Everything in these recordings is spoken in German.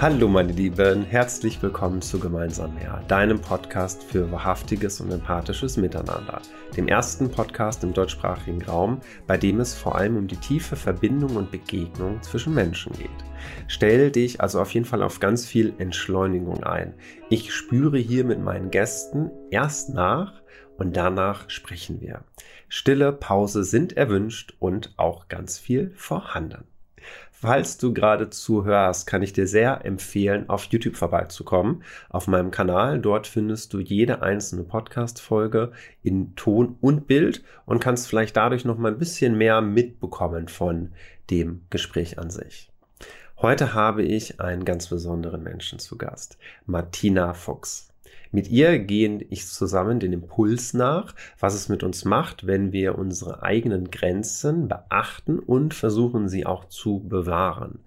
Hallo meine Lieben, herzlich willkommen zu Gemeinsam mehr, deinem Podcast für wahrhaftiges und empathisches Miteinander, dem ersten Podcast im deutschsprachigen Raum, bei dem es vor allem um die tiefe Verbindung und Begegnung zwischen Menschen geht. Stell dich also auf jeden Fall auf ganz viel Entschleunigung ein. Ich spüre hier mit meinen Gästen erst nach und danach sprechen wir. Stille Pause sind erwünscht und auch ganz viel vorhanden. Falls du gerade zuhörst, kann ich dir sehr empfehlen, auf YouTube vorbeizukommen. Auf meinem Kanal, dort findest du jede einzelne Podcast-Folge in Ton und Bild und kannst vielleicht dadurch noch mal ein bisschen mehr mitbekommen von dem Gespräch an sich. Heute habe ich einen ganz besonderen Menschen zu Gast, Martina Fuchs. Mit ihr gehe ich zusammen den Impuls nach, was es mit uns macht, wenn wir unsere eigenen Grenzen beachten und versuchen sie auch zu bewahren.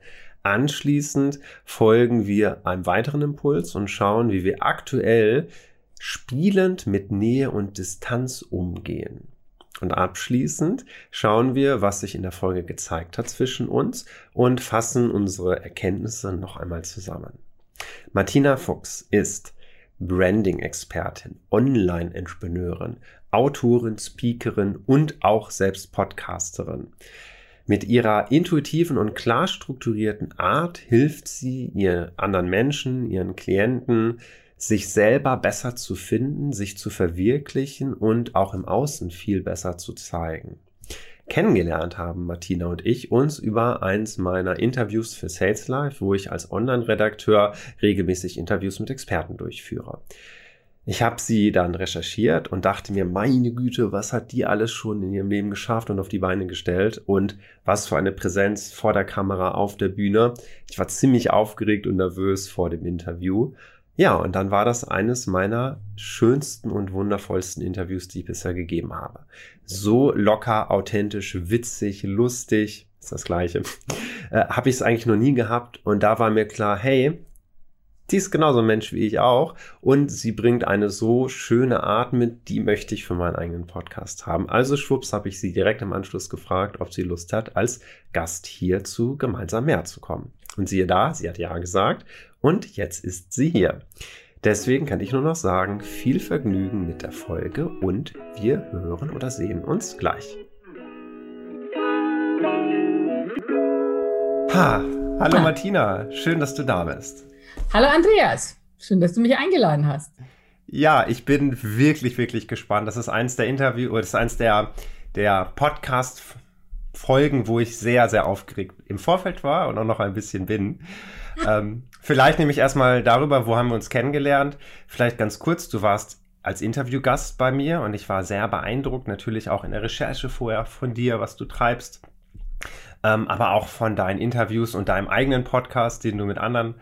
Anschließend folgen wir einem weiteren Impuls und schauen, wie wir aktuell spielend mit Nähe und Distanz umgehen. Und abschließend schauen wir, was sich in der Folge gezeigt hat zwischen uns und fassen unsere Erkenntnisse noch einmal zusammen. Martina Fuchs ist Branding-Expertin, Online-Entrepreneurin, Autorin, Speakerin und auch selbst Podcasterin. Mit ihrer intuitiven und klar strukturierten Art hilft sie ihr anderen Menschen, ihren Klienten, sich selber besser zu finden, sich zu verwirklichen und auch im Außen viel besser zu zeigen kennengelernt haben, Martina und ich, uns über eins meiner Interviews für Sales Life, wo ich als Online-Redakteur regelmäßig Interviews mit Experten durchführe. Ich habe sie dann recherchiert und dachte mir, meine Güte, was hat die alles schon in ihrem Leben geschafft und auf die Beine gestellt und was für eine Präsenz vor der Kamera auf der Bühne. Ich war ziemlich aufgeregt und nervös vor dem Interview ja, und dann war das eines meiner schönsten und wundervollsten Interviews, die ich bisher gegeben habe. So locker, authentisch, witzig, lustig, ist das gleiche, äh, habe ich es eigentlich noch nie gehabt. Und da war mir klar, hey, die ist genauso ein Mensch wie ich auch. Und sie bringt eine so schöne Art mit, die möchte ich für meinen eigenen Podcast haben. Also schwupps habe ich sie direkt im Anschluss gefragt, ob sie Lust hat, als Gast hier zu gemeinsam mehr zu kommen. Und siehe da, sie hat ja gesagt und jetzt ist sie hier. Deswegen kann ich nur noch sagen, viel Vergnügen mit der Folge und wir hören oder sehen uns gleich. Ha, hallo ah. Martina, schön, dass du da bist. Hallo Andreas, schön, dass du mich eingeladen hast. Ja, ich bin wirklich, wirklich gespannt. Das ist eins der Interview, oder das ist eins der, der Podcast Folgen, wo ich sehr, sehr aufgeregt im Vorfeld war und auch noch ein bisschen bin. ähm, vielleicht nehme ich erstmal darüber, wo haben wir uns kennengelernt. Vielleicht ganz kurz, du warst als Interviewgast bei mir und ich war sehr beeindruckt, natürlich auch in der Recherche vorher von dir, was du treibst, ähm, aber auch von deinen Interviews und deinem eigenen Podcast, den du mit anderen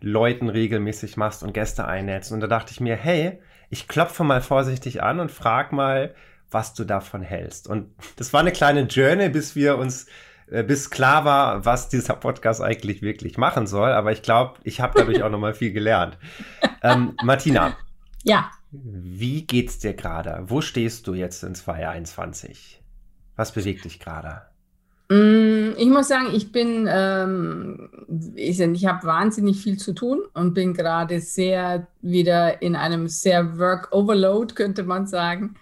Leuten regelmäßig machst und Gäste einnetzt. Und da dachte ich mir, hey, ich klopfe mal vorsichtig an und frag mal, was du davon hältst. Und das war eine kleine Journey, bis wir uns, äh, bis klar war, was dieser Podcast eigentlich wirklich machen soll. Aber ich glaube, ich habe dadurch auch nochmal viel gelernt. Ähm, Martina. Ja. Wie geht's dir gerade? Wo stehst du jetzt in 2021? Was bewegt dich gerade? Mm, ich muss sagen, ich bin, ähm, ich, ich habe wahnsinnig viel zu tun und bin gerade sehr wieder in einem sehr Work Overload, könnte man sagen.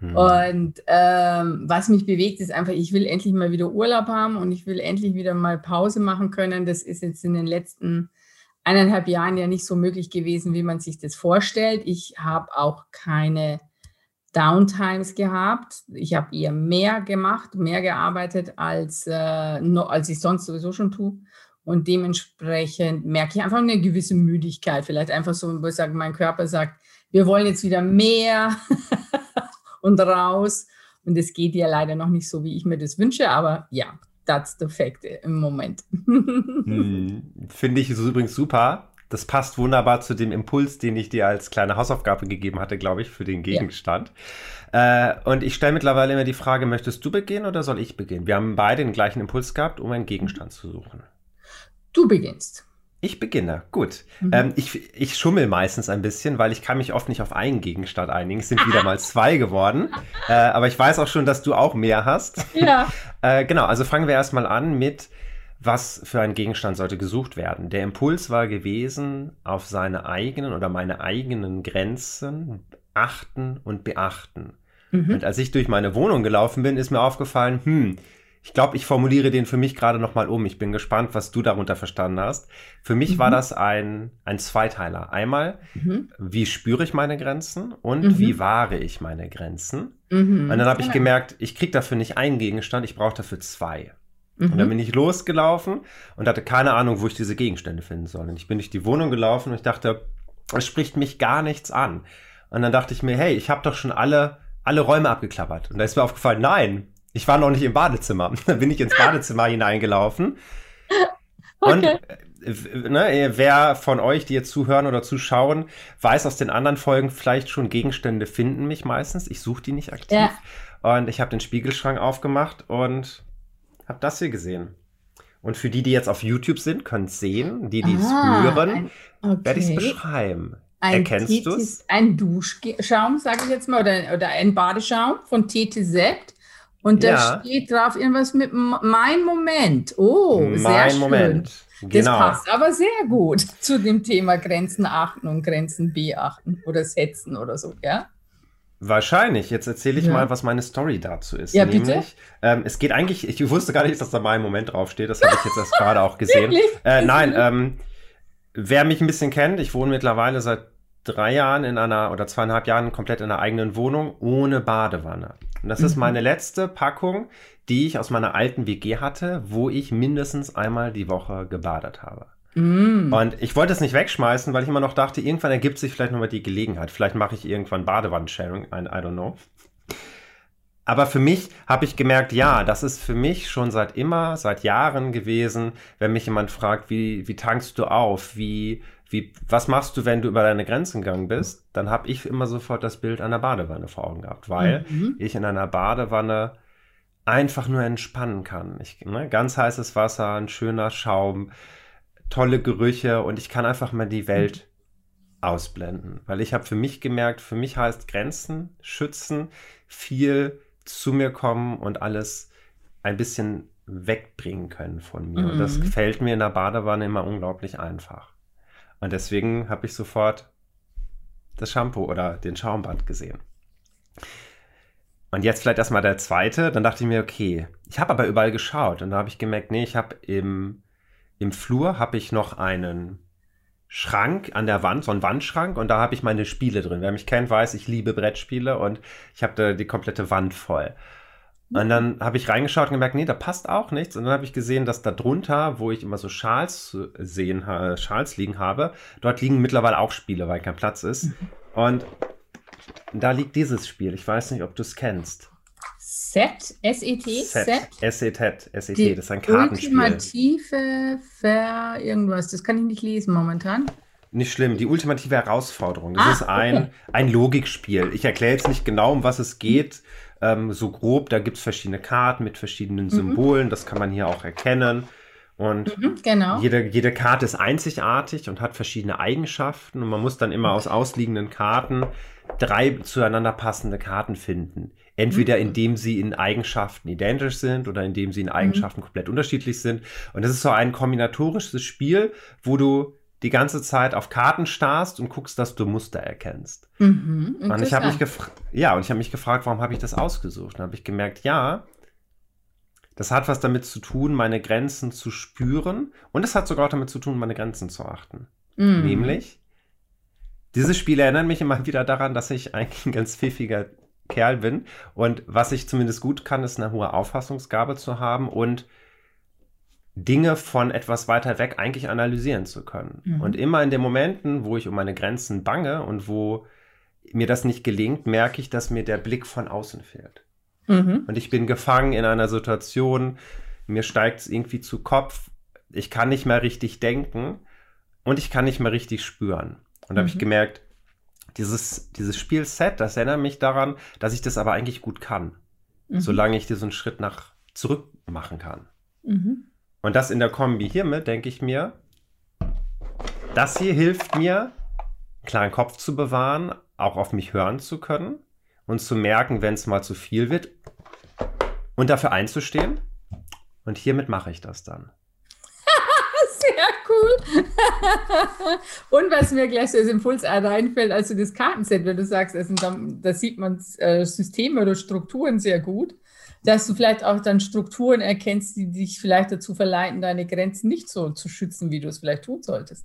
Mhm. Und ähm, was mich bewegt, ist einfach, ich will endlich mal wieder Urlaub haben und ich will endlich wieder mal Pause machen können. Das ist jetzt in den letzten eineinhalb Jahren ja nicht so möglich gewesen, wie man sich das vorstellt. Ich habe auch keine Downtimes gehabt. Ich habe eher mehr gemacht, mehr gearbeitet, als, äh, no, als ich sonst sowieso schon tue. Und dementsprechend merke ich einfach eine gewisse Müdigkeit. Vielleicht einfach so, wo ich sage, mein Körper sagt, wir wollen jetzt wieder mehr. und raus. Und es geht ja leider noch nicht so, wie ich mir das wünsche, aber ja, that's the fact im Moment. hm, Finde ich übrigens super. Das passt wunderbar zu dem Impuls, den ich dir als kleine Hausaufgabe gegeben hatte, glaube ich, für den Gegenstand. Ja. Äh, und ich stelle mittlerweile immer die Frage, möchtest du beginnen oder soll ich beginnen? Wir haben beide den gleichen Impuls gehabt, um einen Gegenstand zu suchen. Du beginnst. Ich beginne, gut. Mhm. Ähm, ich, ich schummel meistens ein bisschen, weil ich kann mich oft nicht auf einen Gegenstand einigen. Es sind wieder mal zwei geworden. Äh, aber ich weiß auch schon, dass du auch mehr hast. Ja. äh, genau, also fangen wir erstmal an mit, was für ein Gegenstand sollte gesucht werden. Der Impuls war gewesen, auf seine eigenen oder meine eigenen Grenzen achten und beachten. Mhm. Und als ich durch meine Wohnung gelaufen bin, ist mir aufgefallen, hm, ich glaube, ich formuliere den für mich gerade nochmal um. Ich bin gespannt, was du darunter verstanden hast. Für mich mhm. war das ein, ein Zweiteiler. Einmal, mhm. wie spüre ich meine Grenzen und mhm. wie wahre ich meine Grenzen. Mhm. Und dann habe ich gemerkt, ich kriege dafür nicht einen Gegenstand, ich brauche dafür zwei. Und dann mhm. bin ich losgelaufen und hatte keine Ahnung, wo ich diese Gegenstände finden soll. Und ich bin durch die Wohnung gelaufen und ich dachte, es spricht mich gar nichts an. Und dann dachte ich mir, hey, ich habe doch schon alle, alle Räume abgeklappert. Und da ist mir aufgefallen, nein, ich war noch nicht im Badezimmer. Dann bin ich ins Badezimmer hineingelaufen. Okay. Und äh, ne, wer von euch, die jetzt zuhören oder zuschauen, weiß aus den anderen Folgen vielleicht schon, Gegenstände finden mich meistens. Ich suche die nicht aktiv. Ja. Und ich habe den Spiegelschrank aufgemacht und habe das hier gesehen. Und für die, die jetzt auf YouTube sind, können es sehen. Die, die es hören, okay. werde ich es beschreiben. Ein Erkennst du es? Ein Duschschaum, sage ich jetzt mal, oder, oder ein Badeschaum von TTZ. Und da ja. steht drauf irgendwas mit mein Moment. Oh, mein sehr schön. Moment. Genau. Das passt aber sehr gut zu dem Thema Grenzen achten und Grenzen beachten oder setzen oder so, ja? Wahrscheinlich. Jetzt erzähle ich ja. mal, was meine Story dazu ist. Ja, Nämlich, bitte. Ähm, es geht eigentlich, ich wusste gar nicht, dass da mein Moment draufsteht. Das habe ich jetzt erst gerade auch gesehen. Äh, nein, ähm, wer mich ein bisschen kennt, ich wohne mittlerweile seit drei Jahren in einer oder zweieinhalb Jahren komplett in einer eigenen Wohnung ohne Badewanne. Und das mhm. ist meine letzte Packung, die ich aus meiner alten WG hatte, wo ich mindestens einmal die Woche gebadet habe. Mhm. Und ich wollte es nicht wegschmeißen, weil ich immer noch dachte, irgendwann ergibt sich vielleicht nochmal die Gelegenheit. Vielleicht mache ich irgendwann Badewand-Sharing, I don't know. Aber für mich habe ich gemerkt, ja, das ist für mich schon seit immer, seit Jahren gewesen, wenn mich jemand fragt, wie, wie tankst du auf, wie, wie, was machst du, wenn du über deine Grenzen gegangen bist, dann habe ich immer sofort das Bild einer Badewanne vor Augen gehabt, weil mhm. ich in einer Badewanne einfach nur entspannen kann. Ich, ne, ganz heißes Wasser, ein schöner Schaum, tolle Gerüche und ich kann einfach mal die Welt mhm. ausblenden, weil ich habe für mich gemerkt, für mich heißt Grenzen schützen, viel zu mir kommen und alles ein bisschen wegbringen können von mir. Mhm. Und das mhm. gefällt mir in der Badewanne immer unglaublich einfach. Und deswegen habe ich sofort das Shampoo oder den Schaumbad gesehen. Und jetzt vielleicht erstmal der zweite. Dann dachte ich mir, okay, ich habe aber überall geschaut. Und da habe ich gemerkt, nee, ich habe im, im Flur habe ich noch einen Schrank an der Wand, so einen Wandschrank und da habe ich meine Spiele drin. Wer mich kennt, weiß, ich liebe Brettspiele und ich habe da die komplette Wand voll. Und dann habe ich reingeschaut und gemerkt, nee, da passt auch nichts. Und dann habe ich gesehen, dass da drunter, wo ich immer so Schals sehen, Schals liegen habe, dort liegen mittlerweile auch Spiele, weil kein Platz ist. Mhm. Und da liegt dieses Spiel. Ich weiß nicht, ob du es kennst. Set, S-E-T, Set. S-E-T, S-E-T, das ist ein Kartenspiel. Ultimative Ver irgendwas, das kann ich nicht lesen momentan. Nicht schlimm, die ultimative Herausforderung. Das ah, ist ein, okay. ein Logikspiel. Ich erkläre jetzt nicht genau, um was es geht, ähm, so grob. Da gibt es verschiedene Karten mit verschiedenen mhm. Symbolen, das kann man hier auch erkennen. Und mhm, genau. jede, jede Karte ist einzigartig und hat verschiedene Eigenschaften. Und man muss dann immer aus ausliegenden Karten drei zueinander passende Karten finden. Entweder mhm. indem sie in Eigenschaften identisch sind oder indem sie in Eigenschaften mhm. komplett unterschiedlich sind. Und das ist so ein kombinatorisches Spiel, wo du die ganze Zeit auf Karten starrst und guckst, dass du Muster erkennst. Mhm, und ich habe mich gefragt, ja, und ich habe mich gefragt, warum habe ich das ausgesucht? Dann habe ich gemerkt, ja, das hat was damit zu tun, meine Grenzen zu spüren und es hat sogar auch damit zu tun, meine Grenzen zu achten. Mhm. Nämlich, dieses Spiel erinnert mich immer wieder daran, dass ich eigentlich ein ganz pfiffiger Kerl bin. Und was ich zumindest gut kann, ist eine hohe Auffassungsgabe zu haben und Dinge von etwas weiter weg eigentlich analysieren zu können. Mhm. Und immer in den Momenten, wo ich um meine Grenzen bange und wo mir das nicht gelingt, merke ich, dass mir der Blick von außen fehlt. Mhm. Und ich bin gefangen in einer Situation, mir steigt es irgendwie zu Kopf, ich kann nicht mehr richtig denken und ich kann nicht mehr richtig spüren. Und da habe ich mhm. gemerkt, dieses, dieses Spielset, das erinnert mich daran, dass ich das aber eigentlich gut kann. Mhm. Solange ich diesen Schritt nach zurück machen kann. Mhm. Und das in der Kombi hiermit, denke ich mir, das hier hilft mir, einen klaren Kopf zu bewahren, auch auf mich hören zu können und zu merken, wenn es mal zu viel wird und dafür einzustehen. Und hiermit mache ich das dann. Und was mir gleich so als Impuls reinfällt, also das Kartenset, wenn du sagst, also da, da sieht man äh, Systeme oder Strukturen sehr gut, dass du vielleicht auch dann Strukturen erkennst, die dich vielleicht dazu verleiten, deine Grenzen nicht so zu schützen, wie du es vielleicht tun solltest.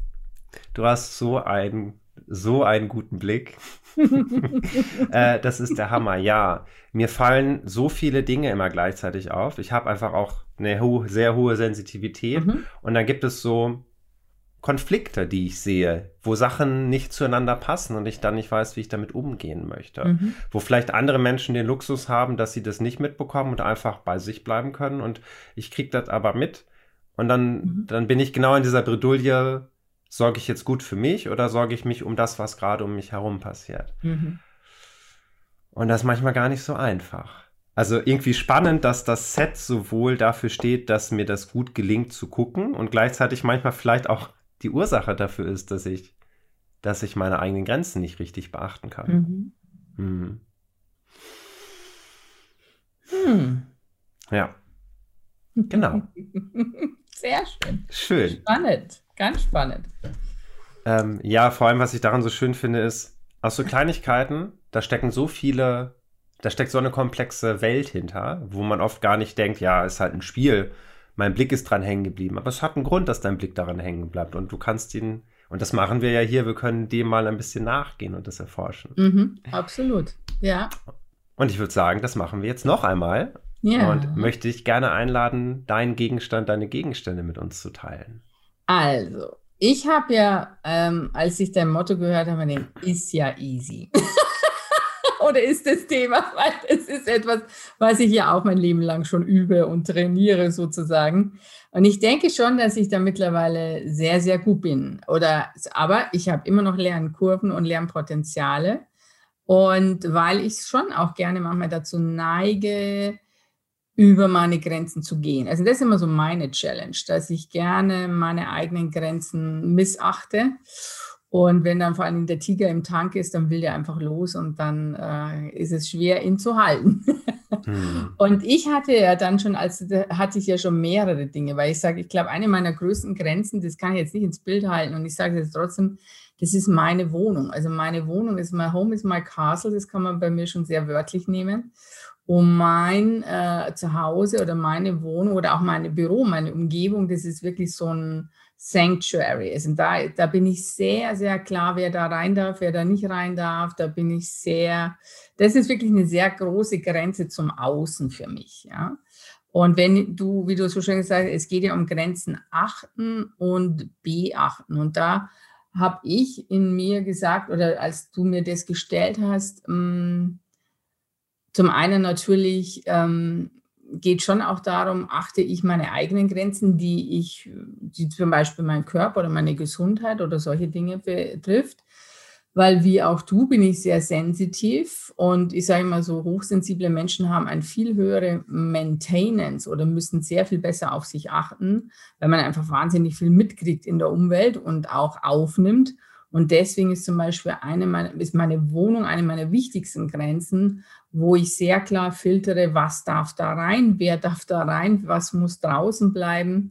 Du hast so einen, so einen guten Blick. äh, das ist der Hammer, ja. Mir fallen so viele Dinge immer gleichzeitig auf. Ich habe einfach auch eine ho sehr hohe Sensitivität. Mhm. Und dann gibt es so Konflikte, die ich sehe, wo Sachen nicht zueinander passen und ich dann nicht weiß, wie ich damit umgehen möchte. Mhm. Wo vielleicht andere Menschen den Luxus haben, dass sie das nicht mitbekommen und einfach bei sich bleiben können. Und ich kriege das aber mit. Und dann, mhm. dann bin ich genau in dieser Bredouille, sorge ich jetzt gut für mich oder sorge ich mich um das, was gerade um mich herum passiert? Mhm. Und das ist manchmal gar nicht so einfach. Also irgendwie spannend, dass das Set sowohl dafür steht, dass mir das gut gelingt zu gucken und gleichzeitig manchmal vielleicht auch die Ursache dafür ist, dass ich, dass ich meine eigenen Grenzen nicht richtig beachten kann. Mhm. Hm. Hm. Ja. Genau. Sehr schön. Schön. Spannend. Ganz spannend. Ähm, ja, vor allem, was ich daran so schön finde, ist, aus so Kleinigkeiten, da stecken so viele, da steckt so eine komplexe Welt hinter, wo man oft gar nicht denkt, ja, ist halt ein Spiel, mein Blick ist dran hängen geblieben. Aber es hat einen Grund, dass dein Blick daran hängen bleibt. Und du kannst ihn, und das machen wir ja hier, wir können dem mal ein bisschen nachgehen und das erforschen. Mhm, absolut, ja. Und ich würde sagen, das machen wir jetzt noch einmal. Ja. Und möchte dich gerne einladen, deinen Gegenstand, deine Gegenstände mit uns zu teilen. Also, ich habe ja, ähm, als ich dein Motto gehört habe, den ist ja easy. Oder ist das Thema, weil es ist etwas, was ich ja auch mein Leben lang schon übe und trainiere sozusagen. Und ich denke schon, dass ich da mittlerweile sehr, sehr gut bin. Oder, aber ich habe immer noch Lernkurven und Lernpotenziale. Und weil ich schon auch gerne manchmal dazu neige, über meine Grenzen zu gehen. Also das ist immer so meine Challenge, dass ich gerne meine eigenen Grenzen missachte. Und wenn dann vor allem der Tiger im Tank ist, dann will der einfach los und dann äh, ist es schwer, ihn zu halten. hm. Und ich hatte ja dann schon, als hatte ich ja schon mehrere Dinge, weil ich sage, ich glaube, eine meiner größten Grenzen, das kann ich jetzt nicht ins Bild halten und ich sage jetzt trotzdem, das ist meine Wohnung. Also meine Wohnung ist my home is my castle, das kann man bei mir schon sehr wörtlich nehmen um mein äh, Zuhause oder meine Wohnung oder auch meine Büro, meine Umgebung, das ist wirklich so ein Sanctuary. Also da, da bin ich sehr, sehr klar, wer da rein darf, wer da nicht rein darf. Da bin ich sehr, das ist wirklich eine sehr große Grenze zum Außen für mich. Ja. Und wenn du, wie du so schön gesagt hast, es geht ja um Grenzen achten und beachten. Und da habe ich in mir gesagt, oder als du mir das gestellt hast, mh, mm, zum einen natürlich ähm, geht schon auch darum, achte ich meine eigenen Grenzen, die ich, die zum Beispiel meinen Körper oder meine Gesundheit oder solche Dinge betrifft. Weil wie auch du bin ich sehr sensitiv und ich sage mal so, hochsensible Menschen haben eine viel höhere Maintenance oder müssen sehr viel besser auf sich achten, weil man einfach wahnsinnig viel mitkriegt in der Umwelt und auch aufnimmt. Und deswegen ist zum Beispiel eine meiner, ist meine Wohnung eine meiner wichtigsten Grenzen, wo ich sehr klar filtere, was darf da rein, wer darf da rein, was muss draußen bleiben.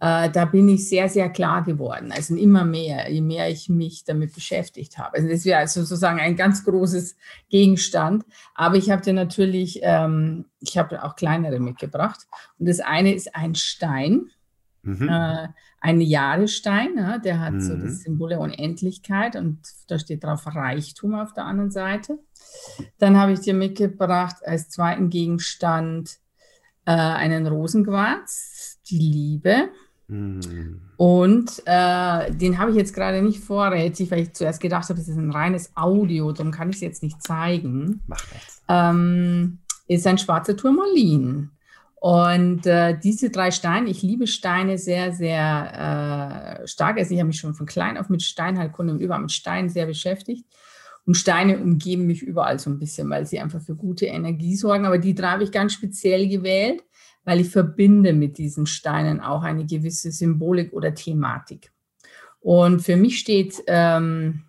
Äh, da bin ich sehr, sehr klar geworden. Also immer mehr, je mehr ich mich damit beschäftigt habe. Also das wäre also sozusagen ein ganz großes Gegenstand. Aber ich habe dir natürlich, ähm, ich habe auch kleinere mitgebracht. Und das eine ist ein Stein. Mhm. Äh, ein Jahrestein, ja, der hat mhm. so das Symbol der Unendlichkeit und da steht drauf Reichtum auf der anderen Seite. Dann habe ich dir mitgebracht als zweiten Gegenstand äh, einen Rosenquarz, die Liebe. Mhm. Und äh, den habe ich jetzt gerade nicht vorrätig, weil ich zuerst gedacht habe, es ist ein reines Audio, darum kann ich es jetzt nicht zeigen. Mach nichts. Ähm, ist ein schwarzer Turmalin. Und äh, diese drei Steine, ich liebe Steine sehr, sehr äh, stark. Also ich habe mich schon von klein auf mit Steinheilkunde und überall mit Steinen sehr beschäftigt. Und Steine umgeben mich überall so ein bisschen, weil sie einfach für gute Energie sorgen. Aber die drei habe ich ganz speziell gewählt, weil ich verbinde mit diesen Steinen auch eine gewisse Symbolik oder Thematik. Und für mich steht ähm,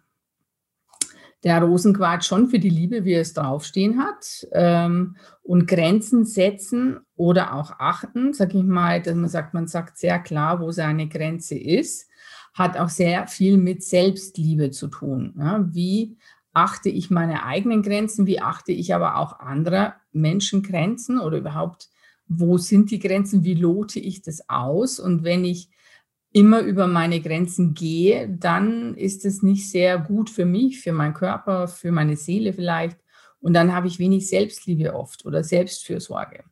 der Rosenquarz schon für die Liebe, wie es draufstehen hat. Ähm, und Grenzen setzen oder auch achten, sage ich mal, dass man sagt, man sagt sehr klar, wo seine Grenze ist, hat auch sehr viel mit Selbstliebe zu tun. Ja, wie achte ich meine eigenen Grenzen? Wie achte ich aber auch anderer Menschen Grenzen oder überhaupt, wo sind die Grenzen? Wie lote ich das aus? Und wenn ich immer über meine Grenzen gehe, dann ist es nicht sehr gut für mich, für meinen Körper, für meine Seele vielleicht. Und dann habe ich wenig Selbstliebe oft oder Selbstfürsorge.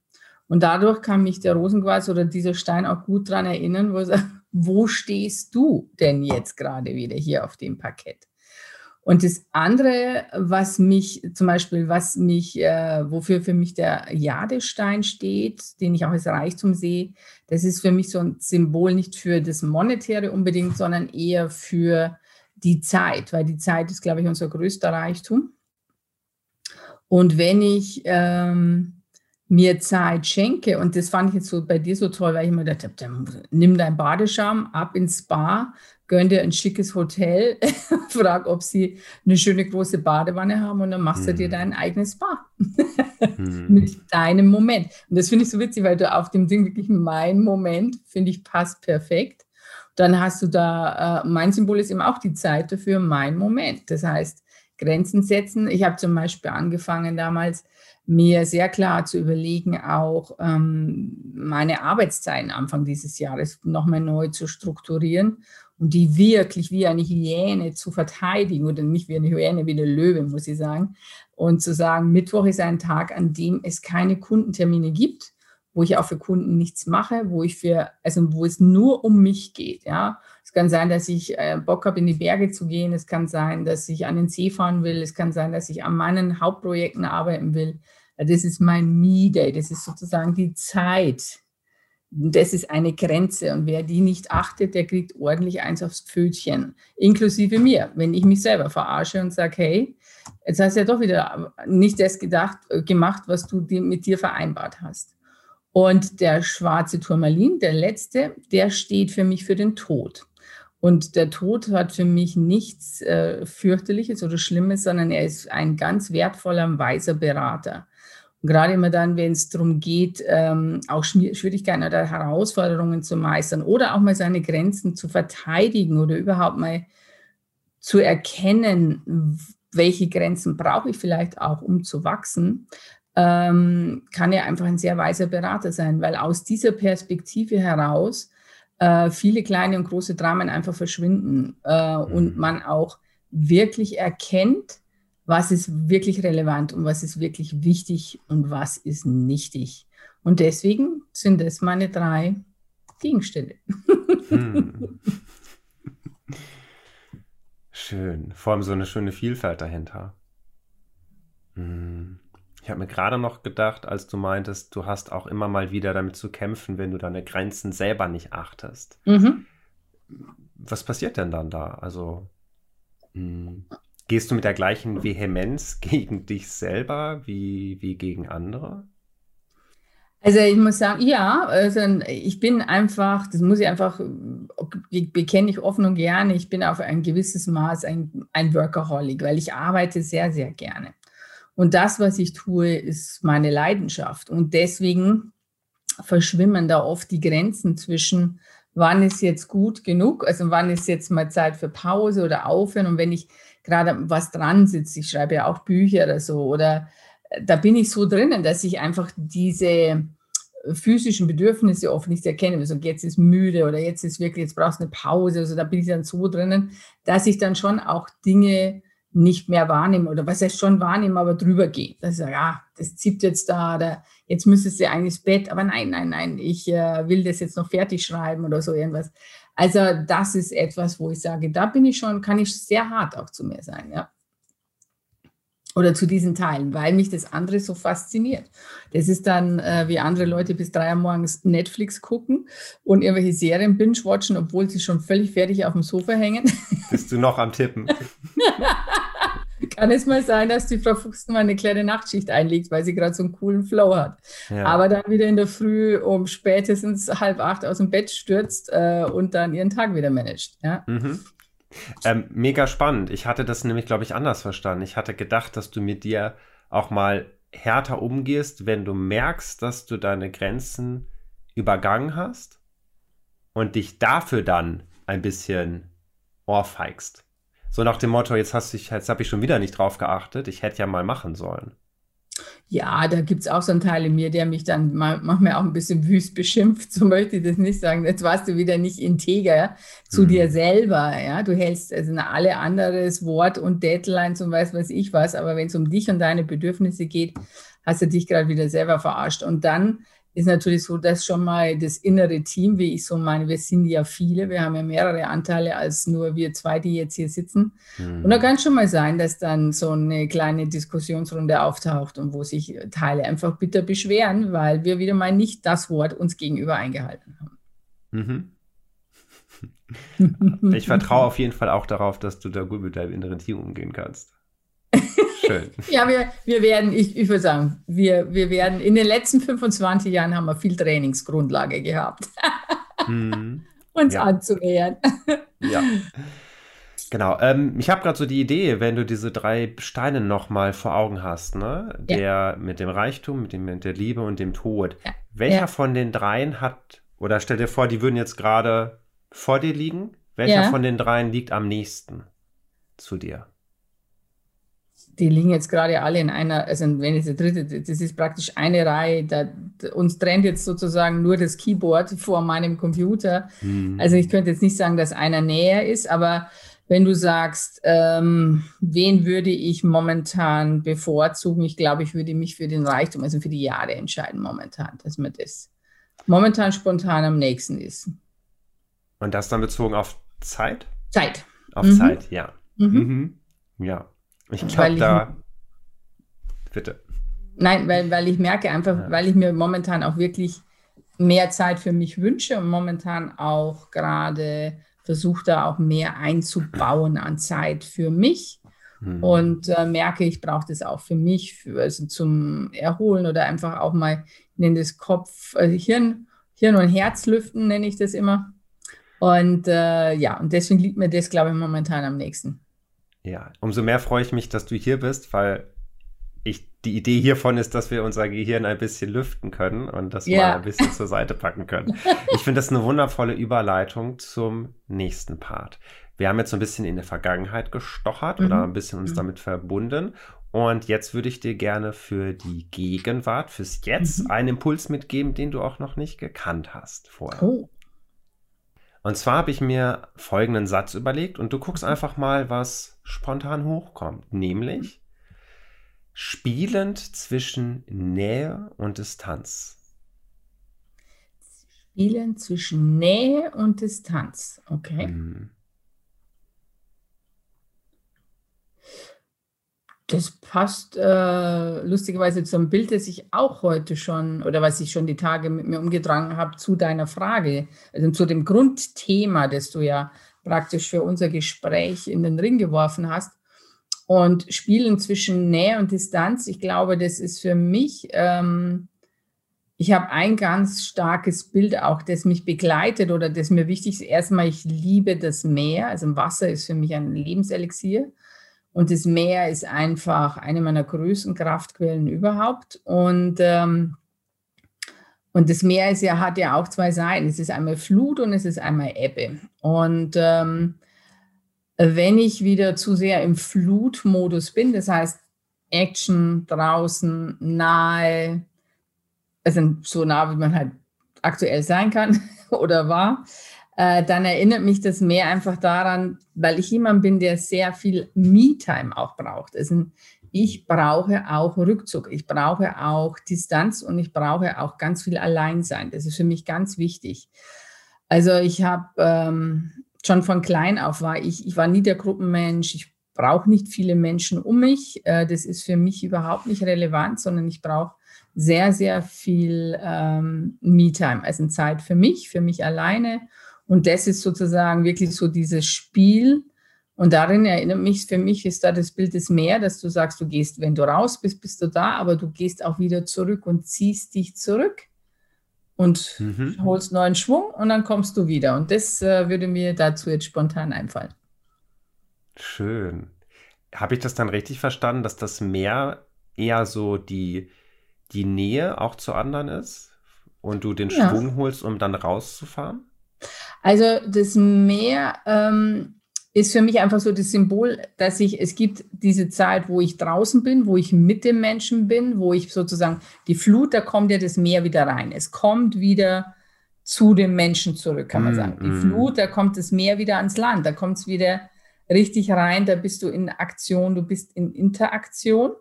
Und dadurch kann mich der Rosenquarz oder dieser Stein auch gut daran erinnern, wo, wo stehst du denn jetzt gerade wieder hier auf dem Parkett? Und das andere, was mich zum Beispiel, was mich, äh, wofür für mich der Jadestein steht, den ich auch als Reichtum sehe, das ist für mich so ein Symbol nicht für das Monetäre unbedingt, sondern eher für die Zeit, weil die Zeit ist, glaube ich, unser größter Reichtum. Und wenn ich ähm, mir Zeit schenke, und das fand ich jetzt so bei dir so toll, weil ich immer gedacht habe, nimm dein Badeschaum ab ins Spa, gönn dir ein schickes Hotel, frag, ob sie eine schöne große Badewanne haben und dann machst hm. du dir mhm. dein eigenes Spa hm. mit deinem Moment. Und das finde ich so witzig, weil du auf dem Ding wirklich mein Moment, finde ich, passt perfekt. Dann hast du da, äh, mein Symbol ist eben auch die Zeit dafür, mein Moment. Das heißt, Grenzen setzen. Ich habe zum Beispiel angefangen damals, mir sehr klar zu überlegen, auch ähm, meine Arbeitszeiten Anfang dieses Jahres nochmal neu zu strukturieren und die wirklich wie eine Hyäne zu verteidigen oder nicht wie eine Hyäne, wie eine Löwe, muss ich sagen. Und zu sagen, Mittwoch ist ein Tag, an dem es keine Kundentermine gibt, wo ich auch für Kunden nichts mache, wo ich für, also wo es nur um mich geht, ja. Es kann sein, dass ich äh, Bock habe, in die Berge zu gehen. Es kann sein, dass ich an den See fahren will. Es kann sein, dass ich an meinen Hauptprojekten arbeiten will. Das ist mein Me-Day. Das ist sozusagen die Zeit. Das ist eine Grenze. Und wer die nicht achtet, der kriegt ordentlich eins aufs Pfötchen. Inklusive mir, wenn ich mich selber verarsche und sage, hey, jetzt hast du ja doch wieder nicht das gedacht, äh, gemacht, was du mit dir vereinbart hast. Und der schwarze Turmalin, der letzte, der steht für mich für den Tod. Und der Tod hat für mich nichts äh, fürchterliches oder Schlimmes, sondern er ist ein ganz wertvoller, weiser Berater. Und gerade immer dann, wenn es darum geht, ähm, auch Schwierigkeiten oder Herausforderungen zu meistern oder auch mal seine Grenzen zu verteidigen oder überhaupt mal zu erkennen, welche Grenzen brauche ich vielleicht auch, um zu wachsen, ähm, kann er einfach ein sehr weiser Berater sein, weil aus dieser Perspektive heraus äh, viele kleine und große Dramen einfach verschwinden äh, mhm. und man auch wirklich erkennt, was ist wirklich relevant und was ist wirklich wichtig und was ist nichtig. Und deswegen sind das meine drei Gegenstände. Hm. Schön. Vor allem so eine schöne Vielfalt dahinter. Hm. Ich habe mir gerade noch gedacht, als du meintest, du hast auch immer mal wieder damit zu kämpfen, wenn du deine Grenzen selber nicht achtest. Mhm. Was passiert denn dann da? Also, hm. Gehst du mit der gleichen Vehemenz gegen dich selber wie, wie gegen andere? Also ich muss sagen, ja, also ich bin einfach, das muss ich einfach, bekenne ich offen und gerne, ich bin auf ein gewisses Maß ein, ein Workaholic, weil ich arbeite sehr, sehr gerne. Und das, was ich tue, ist meine Leidenschaft. Und deswegen verschwimmen da oft die Grenzen zwischen, wann ist jetzt gut genug, also wann ist jetzt mal Zeit für Pause oder Aufhören. Und wenn ich gerade was dran sitzt. Ich schreibe ja auch Bücher oder so. Oder äh, da bin ich so drinnen, dass ich einfach diese physischen Bedürfnisse oft nicht erkenne. Also jetzt ist müde oder jetzt ist wirklich, jetzt brauchst du eine Pause. Also da bin ich dann so drinnen, dass ich dann schon auch Dinge nicht mehr wahrnehme oder was heißt schon wahrnehme, aber drüber gehe. Das ist ja, das zieht jetzt da oder jetzt müsstest du eigentlich ins Bett, aber nein, nein, nein, ich äh, will das jetzt noch fertig schreiben oder so irgendwas. Also das ist etwas, wo ich sage, da bin ich schon, kann ich sehr hart auch zu mir sein, ja. Oder zu diesen Teilen, weil mich das andere so fasziniert. Das ist dann, äh, wie andere Leute bis drei Uhr morgens Netflix gucken und irgendwelche Serien binge-watchen, obwohl sie schon völlig fertig auf dem Sofa hängen. Bist du noch am Tippen? kann es mal sein, dass die Frau Fuchs mal eine kleine Nachtschicht einlegt, weil sie gerade so einen coolen Flow hat. Ja. Aber dann wieder in der Früh um spätestens halb acht aus dem Bett stürzt äh, und dann ihren Tag wieder managt. Ja? Mhm. Ähm, mega spannend. Ich hatte das nämlich, glaube ich, anders verstanden. Ich hatte gedacht, dass du mit dir auch mal härter umgehst, wenn du merkst, dass du deine Grenzen übergangen hast und dich dafür dann ein bisschen ohrfeigst. So nach dem Motto, jetzt, hast ich, jetzt habe ich schon wieder nicht drauf geachtet, ich hätte ja mal machen sollen. Ja, da gibt es auch so einen Teil in mir, der mich dann manchmal auch ein bisschen wüst beschimpft. So möchte ich das nicht sagen. Jetzt warst du wieder nicht integer zu mhm. dir selber. Ja, du hältst also alle anderes Wort und Deadlines und weiß was ich was. Aber wenn es um dich und deine Bedürfnisse geht, hast du dich gerade wieder selber verarscht. Und dann ist natürlich so, dass schon mal das innere Team, wie ich so meine, wir sind ja viele, wir haben ja mehrere Anteile als nur wir zwei, die jetzt hier sitzen. Mhm. Und da kann es schon mal sein, dass dann so eine kleine Diskussionsrunde auftaucht und wo sich Teile einfach bitter beschweren, weil wir wieder mal nicht das Wort uns gegenüber eingehalten haben. Mhm. ich vertraue auf jeden Fall auch darauf, dass du da gut mit deinem inneren Team umgehen kannst. Schön. ja, wir, wir werden, ich, ich würde sagen, wir, wir werden, in den letzten 25 Jahren haben wir viel Trainingsgrundlage gehabt, mhm. uns ja. anzunähern. ja. Genau. Ähm, ich habe gerade so die Idee, wenn du diese drei Steine nochmal vor Augen hast, ne? Der ja. mit dem Reichtum, mit dem mit der Liebe und dem Tod. Ja. Welcher ja. von den dreien hat, oder stell dir vor, die würden jetzt gerade vor dir liegen. Welcher von den dreien liegt am nächsten zu dir? Die liegen jetzt gerade alle in einer, also wenn es der dritte, das ist praktisch eine Reihe, da, uns trennt jetzt sozusagen nur das Keyboard vor meinem Computer. Mhm. Also ich könnte jetzt nicht sagen, dass einer näher ist, aber wenn du sagst, ähm, wen würde ich momentan bevorzugen, ich glaube, ich würde mich für den Reichtum, also für die Jahre entscheiden momentan, dass mir das momentan spontan am nächsten ist. Und das dann bezogen auf Zeit? Zeit. Auf mhm. Zeit, ja. Mhm. Mhm. Ja. Ich glaube da. Bitte. Nein, weil, weil ich merke einfach, ja. weil ich mir momentan auch wirklich mehr Zeit für mich wünsche und momentan auch gerade versuche da auch mehr einzubauen an Zeit für mich. Mhm. Und äh, merke, ich brauche das auch für mich, für, also zum Erholen oder einfach auch mal in das Kopf, also Hirn, Hirn und Herz lüften, nenne ich das immer. Und äh, ja, und deswegen liegt mir das, glaube ich, momentan am nächsten. Ja, umso mehr freue ich mich, dass du hier bist, weil ich, die Idee hiervon ist, dass wir unser Gehirn ein bisschen lüften können und das ja. mal ein bisschen zur Seite packen können. Ich finde das eine wundervolle Überleitung zum nächsten Part. Wir haben jetzt so ein bisschen in der Vergangenheit gestochert mhm. oder ein bisschen uns mhm. damit verbunden. Und jetzt würde ich dir gerne für die Gegenwart, fürs Jetzt, mhm. einen Impuls mitgeben, den du auch noch nicht gekannt hast vorher. Oh. Und zwar habe ich mir folgenden Satz überlegt und du guckst mhm. einfach mal, was spontan hochkommt. Nämlich spielend zwischen Nähe und Distanz. Spielend zwischen Nähe und Distanz. Okay. Mhm. Das passt äh, lustigerweise zum Bild, das ich auch heute schon oder was ich schon die Tage mit mir umgetragen habe zu deiner Frage, also zu dem Grundthema, das du ja praktisch für unser Gespräch in den Ring geworfen hast. Und Spielen zwischen Nähe und Distanz, ich glaube, das ist für mich, ähm, ich habe ein ganz starkes Bild auch, das mich begleitet oder das mir wichtig ist. Erstmal, ich liebe das Meer, also Wasser ist für mich ein Lebenselixier. Und das Meer ist einfach eine meiner größten Kraftquellen überhaupt. Und, ähm, und das Meer ist ja, hat ja auch zwei Seiten. Es ist einmal Flut und es ist einmal Ebbe. Und ähm, wenn ich wieder zu sehr im Flutmodus bin, das heißt Action draußen, nahe, also so nah, wie man halt aktuell sein kann oder war, äh, dann erinnert mich das mehr einfach daran, weil ich jemand bin, der sehr viel Me-Time auch braucht. Also ich brauche auch Rückzug, ich brauche auch Distanz und ich brauche auch ganz viel Alleinsein. Das ist für mich ganz wichtig. Also ich habe ähm, schon von klein auf war ich, ich war nie der Gruppenmensch, ich brauche nicht viele Menschen um mich. Äh, das ist für mich überhaupt nicht relevant, sondern ich brauche sehr, sehr viel ähm, Me-Time, also Zeit für mich, für mich alleine und das ist sozusagen wirklich so dieses Spiel. Und darin erinnert mich, für mich ist da das Bild des Meer, dass du sagst, du gehst, wenn du raus bist, bist du da, aber du gehst auch wieder zurück und ziehst dich zurück und mhm. holst neuen Schwung und dann kommst du wieder. Und das äh, würde mir dazu jetzt spontan einfallen. Schön. Habe ich das dann richtig verstanden, dass das Meer eher so die, die Nähe auch zu anderen ist und du den Schwung holst, um dann rauszufahren? Also das Meer ähm, ist für mich einfach so das Symbol, dass ich, es gibt diese Zeit, wo ich draußen bin, wo ich mit dem Menschen bin, wo ich sozusagen die Flut, da kommt ja das Meer wieder rein. Es kommt wieder zu dem Menschen zurück, kann man mm, sagen. Die mm. Flut, da kommt das Meer wieder ans Land, da kommt es wieder richtig rein, da bist du in Aktion, du bist in Interaktion.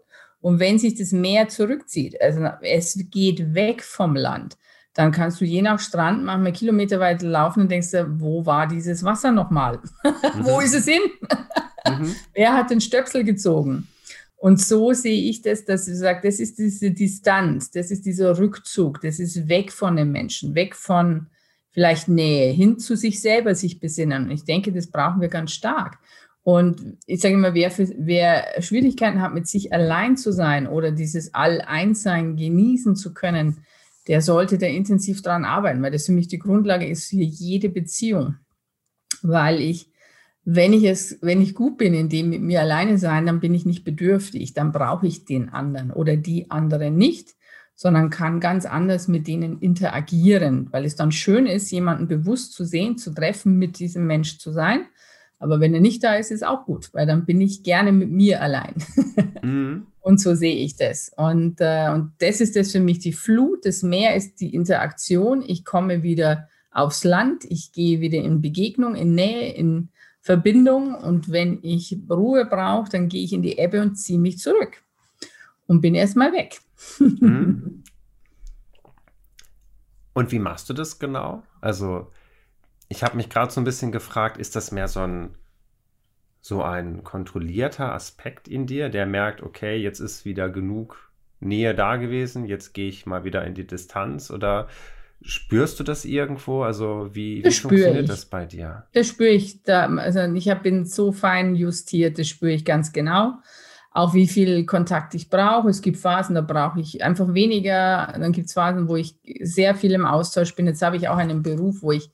Und wenn sich das Meer zurückzieht, also es geht weg vom Land, dann kannst du je nach Strand manchmal kilometerweit laufen und denkst dir, wo war dieses Wasser nochmal? Mhm. wo ist es hin? mhm. Wer hat den Stöpsel gezogen? Und so sehe ich das, dass ich sage, das ist diese Distanz, das ist dieser Rückzug, das ist weg von den Menschen, weg von vielleicht Nähe, hin zu sich selber sich besinnen. Und ich denke, das brauchen wir ganz stark. Und ich sage immer, wer, für, wer Schwierigkeiten hat, mit sich allein zu sein oder dieses All-Eins-Sein genießen zu können, der sollte da intensiv dran arbeiten, weil das für mich die Grundlage ist für jede Beziehung. Weil ich, wenn ich es, wenn ich gut bin in dem mit mir alleine sein, dann bin ich nicht bedürftig, dann brauche ich den anderen oder die andere nicht, sondern kann ganz anders mit denen interagieren, weil es dann schön ist, jemanden bewusst zu sehen, zu treffen, mit diesem Mensch zu sein. Aber wenn er nicht da ist, ist auch gut, weil dann bin ich gerne mit mir allein. Mhm. Und so sehe ich das. Und, äh, und das ist das für mich, die Flut, das Meer ist die Interaktion. Ich komme wieder aufs Land, ich gehe wieder in Begegnung, in Nähe, in Verbindung. Und wenn ich Ruhe brauche, dann gehe ich in die Ebbe und ziehe mich zurück und bin erstmal weg. Mhm. Und wie machst du das genau? Also, ich habe mich gerade so ein bisschen gefragt, ist das mehr so ein so ein kontrollierter Aspekt in dir, der merkt, okay, jetzt ist wieder genug Nähe da gewesen, jetzt gehe ich mal wieder in die Distanz oder spürst du das irgendwo? Also wie, wie funktioniert ich. das bei dir? Das spüre ich. Da, also ich hab, bin so fein justiert, das spüre ich ganz genau. Auch wie viel Kontakt ich brauche. Es gibt Phasen, da brauche ich einfach weniger. Dann gibt es Phasen, wo ich sehr viel im Austausch bin. Jetzt habe ich auch einen Beruf, wo ich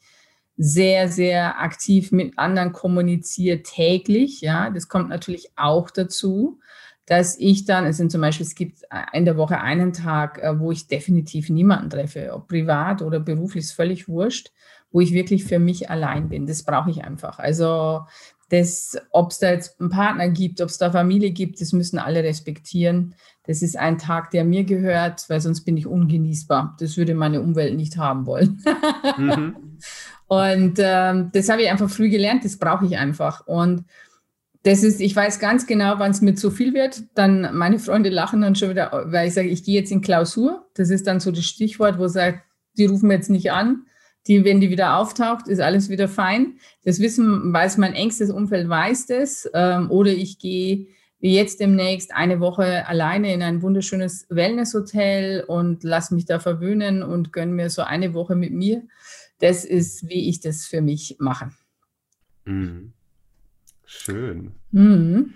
sehr, sehr aktiv mit anderen kommuniziere täglich. Ja, das kommt natürlich auch dazu, dass ich dann, es sind zum Beispiel, es gibt in der Woche einen Tag, äh, wo ich definitiv niemanden treffe, ob privat oder beruflich, ist völlig wurscht, wo ich wirklich für mich allein bin. Das brauche ich einfach. Also das, ob es da jetzt einen Partner gibt, ob es da Familie gibt, das müssen alle respektieren. Das ist ein Tag, der mir gehört, weil sonst bin ich ungenießbar. Das würde meine Umwelt nicht haben wollen. mhm. Und ähm, das habe ich einfach früh gelernt, das brauche ich einfach. Und das ist, ich weiß ganz genau, wann es mir zu viel wird. Dann meine Freunde lachen dann schon wieder, weil ich sage, ich gehe jetzt in Klausur. Das ist dann so das Stichwort, wo sagt, die rufen mir jetzt nicht an. Die, wenn die wieder auftaucht, ist alles wieder fein. Das wissen, weiß mein engstes Umfeld weiß das. Ähm, oder ich gehe jetzt demnächst eine Woche alleine in ein wunderschönes Wellnesshotel und lass mich da verwöhnen und gönne mir so eine Woche mit mir das ist, wie ich das für mich mache. Mhm. Schön. Mhm.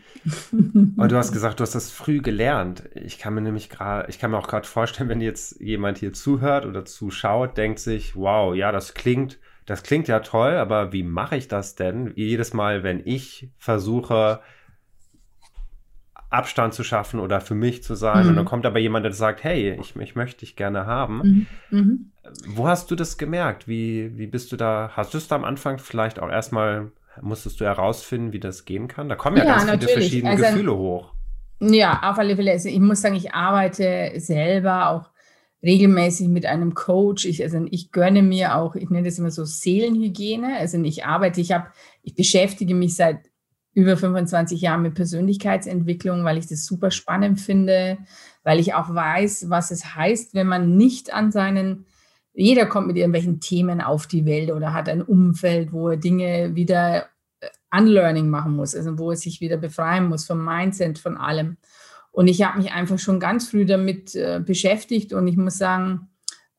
Und du hast gesagt, du hast das früh gelernt. Ich kann mir nämlich gerade, ich kann mir auch gerade vorstellen, wenn jetzt jemand hier zuhört oder zuschaut, denkt sich, wow, ja, das klingt, das klingt ja toll, aber wie mache ich das denn? Jedes Mal, wenn ich versuche, Abstand zu schaffen oder für mich zu sein. Mhm. Und dann kommt aber jemand, der sagt, hey, ich, ich möchte dich gerne haben. Mhm. Mhm. Wo hast du das gemerkt? Wie, wie bist du da? Hast du es da am Anfang vielleicht auch erstmal, musstest du herausfinden, wie das gehen kann? Da kommen ja, ja ganz natürlich. viele verschiedene also, Gefühle hoch. Ja, auf alle Fälle. Also ich muss sagen, ich arbeite selber auch regelmäßig mit einem Coach. Ich, also ich gönne mir auch, ich nenne das immer so Seelenhygiene. Also ich arbeite, ich habe, ich beschäftige mich seit über 25 Jahren mit Persönlichkeitsentwicklung, weil ich das super spannend finde, weil ich auch weiß, was es heißt, wenn man nicht an seinen, jeder kommt mit irgendwelchen Themen auf die Welt oder hat ein Umfeld, wo er Dinge wieder äh, Unlearning machen muss, also wo er sich wieder befreien muss vom Mindset, von allem. Und ich habe mich einfach schon ganz früh damit äh, beschäftigt und ich muss sagen,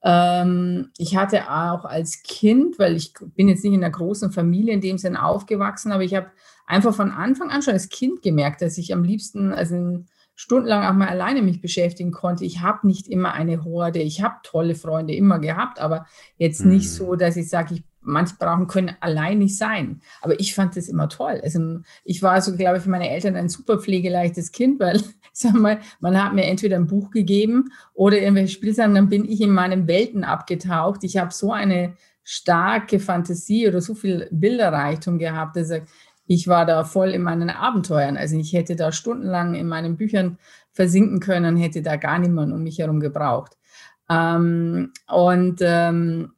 ähm, ich hatte auch als Kind, weil ich bin jetzt nicht in einer großen Familie in dem Sinne aufgewachsen, aber ich habe einfach von Anfang an schon als Kind gemerkt, dass ich am liebsten, also stundenlang auch mal alleine mich beschäftigen konnte. Ich habe nicht immer eine Horde, ich habe tolle Freunde immer gehabt, aber jetzt mhm. nicht so, dass ich sage, ich manche brauchen können allein nicht sein. Aber ich fand das immer toll. Also ich war so, glaube ich, für meine Eltern ein super pflegeleichtes Kind, weil, ich sag mal, man hat mir entweder ein Buch gegeben oder irgendwelche Spielsachen, dann bin ich in meinen Welten abgetaucht. Ich habe so eine starke Fantasie oder so viel Bilderreichtum gehabt, dass ich ich war da voll in meinen Abenteuern. Also ich hätte da stundenlang in meinen Büchern versinken können, hätte da gar niemand um mich herum gebraucht. Ähm, und ähm,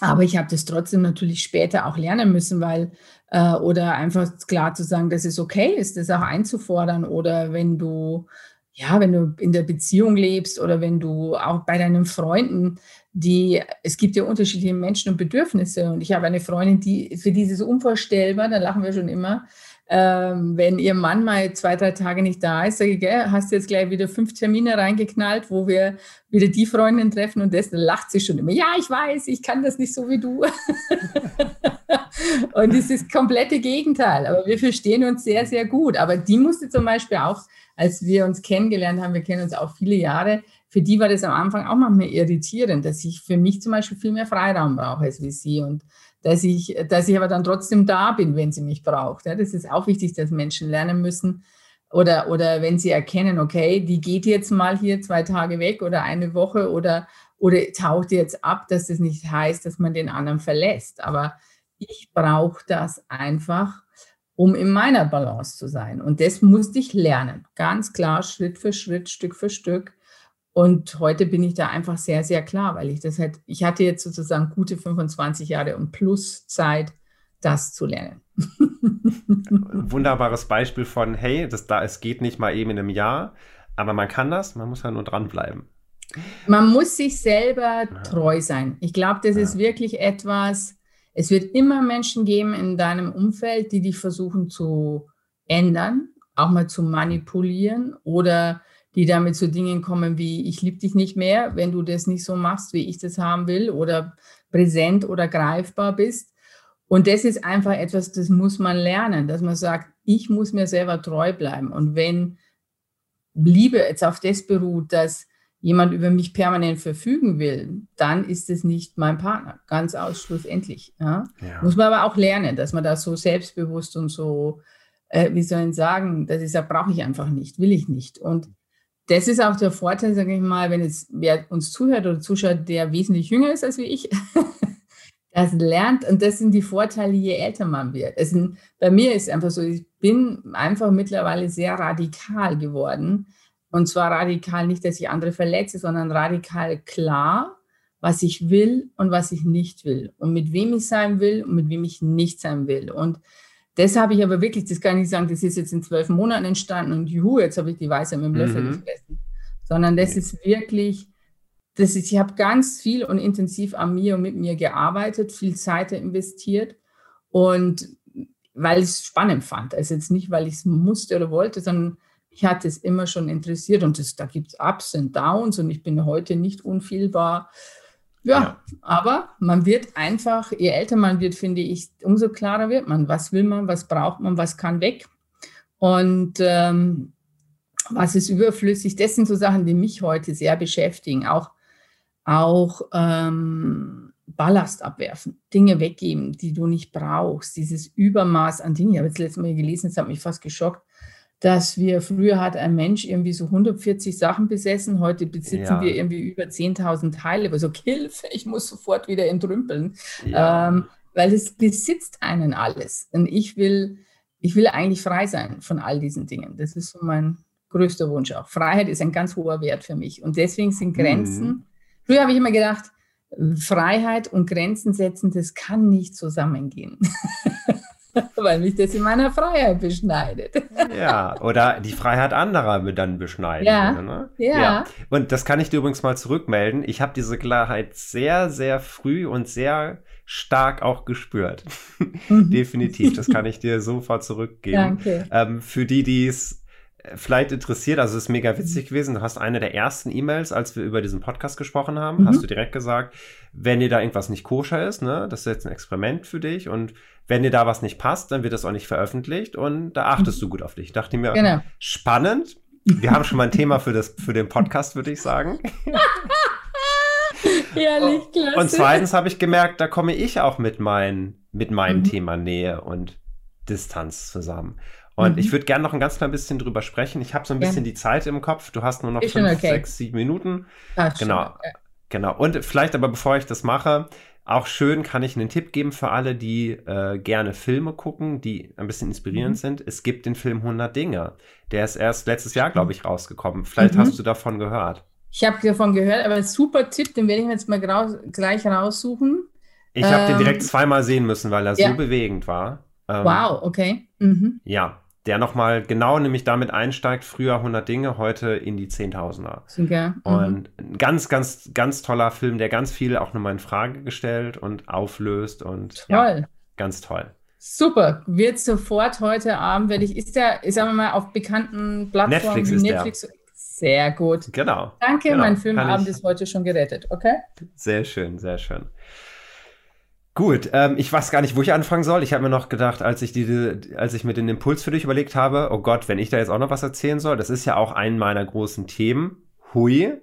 aber ich habe das trotzdem natürlich später auch lernen müssen, weil äh, oder einfach klar zu sagen, dass es okay ist, das auch einzufordern oder wenn du ja, wenn du in der Beziehung lebst oder wenn du auch bei deinen Freunden, die, es gibt ja unterschiedliche Menschen und Bedürfnisse. Und ich habe eine Freundin, die für dieses unvorstellbar, da lachen wir schon immer, ähm, wenn ihr Mann mal zwei, drei Tage nicht da ist, sage ich, gell, hast du jetzt gleich wieder fünf Termine reingeknallt, wo wir wieder die Freundin treffen und das, lacht sie schon immer. Ja, ich weiß, ich kann das nicht so wie du. und es ist das komplette Gegenteil. Aber wir verstehen uns sehr, sehr gut. Aber die musste zum Beispiel auch, als wir uns kennengelernt haben, wir kennen uns auch viele Jahre, für die war das am Anfang auch manchmal irritierend, dass ich für mich zum Beispiel viel mehr Freiraum brauche als wie sie. Und dass ich, dass ich aber dann trotzdem da bin, wenn sie mich braucht. Ja, das ist auch wichtig, dass Menschen lernen müssen oder, oder wenn sie erkennen, okay, die geht jetzt mal hier zwei Tage weg oder eine Woche oder, oder taucht jetzt ab, dass das nicht heißt, dass man den anderen verlässt. Aber ich brauche das einfach, um in meiner Balance zu sein. Und das musste ich lernen, ganz klar, Schritt für Schritt, Stück für Stück. Und heute bin ich da einfach sehr, sehr klar, weil ich das halt, ich hatte jetzt sozusagen gute 25 Jahre und plus Zeit, das zu lernen. Wunderbares Beispiel von, hey, das da, es geht nicht mal eben in einem Jahr, aber man kann das, man muss ja nur dranbleiben. Man muss sich selber treu sein. Ich glaube, das ja. ist wirklich etwas, es wird immer Menschen geben in deinem Umfeld, die dich versuchen zu ändern, auch mal zu manipulieren oder die damit zu Dingen kommen wie, ich liebe dich nicht mehr, wenn du das nicht so machst, wie ich das haben will oder präsent oder greifbar bist. Und das ist einfach etwas, das muss man lernen, dass man sagt, ich muss mir selber treu bleiben. Und wenn Liebe jetzt auf das beruht, dass jemand über mich permanent verfügen will, dann ist es nicht mein Partner, ganz ausschlussendlich. Ja? Ja. Muss man aber auch lernen, dass man da so selbstbewusst und so, äh, wie soll ich sagen, das ist ja, brauche ich einfach nicht, will ich nicht. Und das ist auch der Vorteil, sage ich mal, wenn jetzt wer uns zuhört oder zuschaut, der wesentlich jünger ist als wie ich, das lernt und das sind die Vorteile, je älter man wird. Es bei mir ist es einfach so, ich bin einfach mittlerweile sehr radikal geworden. Und zwar radikal nicht, dass ich andere verletze, sondern radikal klar, was ich will und was ich nicht will und mit wem ich sein will und mit wem ich nicht sein will. Und das habe ich aber wirklich, das kann ich nicht sagen, das ist jetzt in zwölf Monaten entstanden und juhu, jetzt habe ich die Weiße mit dem Löffel mhm. gefressen. Sondern das ist wirklich, das ist, ich habe ganz viel und intensiv an mir und mit mir gearbeitet, viel Zeit investiert und weil ich es spannend fand. Also jetzt nicht, weil ich es musste oder wollte, sondern ich hatte es immer schon interessiert und das, da gibt es Ups und Downs und ich bin heute nicht unfehlbar ja, ja, aber man wird einfach, je älter man wird, finde ich, umso klarer wird man. Was will man, was braucht man, was kann weg und ähm, was ist überflüssig. Das sind so Sachen, die mich heute sehr beschäftigen. Auch, auch ähm, Ballast abwerfen, Dinge weggeben, die du nicht brauchst. Dieses Übermaß an Dingen. Ich habe jetzt letztes Mal gelesen, das hat mich fast geschockt dass wir früher hat ein Mensch irgendwie so 140 Sachen besessen, heute besitzen ja. wir irgendwie über 10.000 Teile. Also Hilfe, ich muss sofort wieder entrümpeln, ja. ähm, weil es besitzt einen alles. Und ich will, ich will eigentlich frei sein von all diesen Dingen. Das ist so mein größter Wunsch auch. Freiheit ist ein ganz hoher Wert für mich. Und deswegen sind Grenzen. Mhm. Früher habe ich immer gedacht, Freiheit und Grenzen setzen, das kann nicht zusammengehen. Weil mich das in meiner Freiheit beschneidet. ja, oder die Freiheit anderer dann beschneiden. Ja, ne? ja. ja. Und das kann ich dir übrigens mal zurückmelden. Ich habe diese Klarheit sehr, sehr früh und sehr stark auch gespürt. Definitiv. Das kann ich dir sofort zurückgeben. Danke. Ähm, für die, die es vielleicht interessiert, also es ist mega witzig gewesen. Du hast eine der ersten E-Mails, als wir über diesen Podcast gesprochen haben, mhm. hast du direkt gesagt, wenn dir da irgendwas nicht koscher ist, ne, das ist jetzt ein Experiment für dich und wenn dir da was nicht passt, dann wird das auch nicht veröffentlicht und da achtest mhm. du gut auf dich. Dachte ich mir, genau. spannend. Wir haben schon mal ein Thema für, das, für den Podcast, würde ich sagen. Ehrlich, klasse. Und zweitens habe ich gemerkt, da komme ich auch mit, mein, mit meinem mhm. Thema Nähe und Distanz zusammen. Und mhm. ich würde gerne noch ein ganz klein bisschen drüber sprechen. Ich habe so ein bisschen ja. die Zeit im Kopf. Du hast nur noch fünf, okay. sechs, sieben Minuten. Ah, genau. Ja. Genau. Und vielleicht aber bevor ich das mache, auch schön kann ich einen Tipp geben für alle, die äh, gerne Filme gucken, die ein bisschen inspirierend mhm. sind. Es gibt den Film 100 Dinge. Der ist erst letztes Jahr, glaube ich, rausgekommen. Vielleicht mhm. hast du davon gehört. Ich habe davon gehört, aber super Tipp, den werde ich mir jetzt mal gleich raussuchen. Ich habe ähm, den direkt zweimal sehen müssen, weil er ja. so bewegend war. Ähm, wow, okay. Mhm. Ja, der nochmal genau nämlich damit einsteigt, früher 100 Dinge, heute in die Zehntausender. Super. Mhm. Und ein ganz, ganz, ganz toller Film, der ganz viel auch nochmal in Frage gestellt und auflöst und toll. Ja, ganz toll. Super, wird sofort heute Abend, werde ich, ist der, sagen wir mal, auf bekannten Plattformen Netflix wie Netflix? Der. Sehr gut. Genau. Danke, genau. mein Filmabend ist heute schon gerettet, okay? Sehr schön, sehr schön. Gut, ähm, ich weiß gar nicht, wo ich anfangen soll. Ich habe mir noch gedacht, als ich, die, als ich mir den Impuls für dich überlegt habe, oh Gott, wenn ich da jetzt auch noch was erzählen soll, das ist ja auch ein meiner großen Themen. Hui,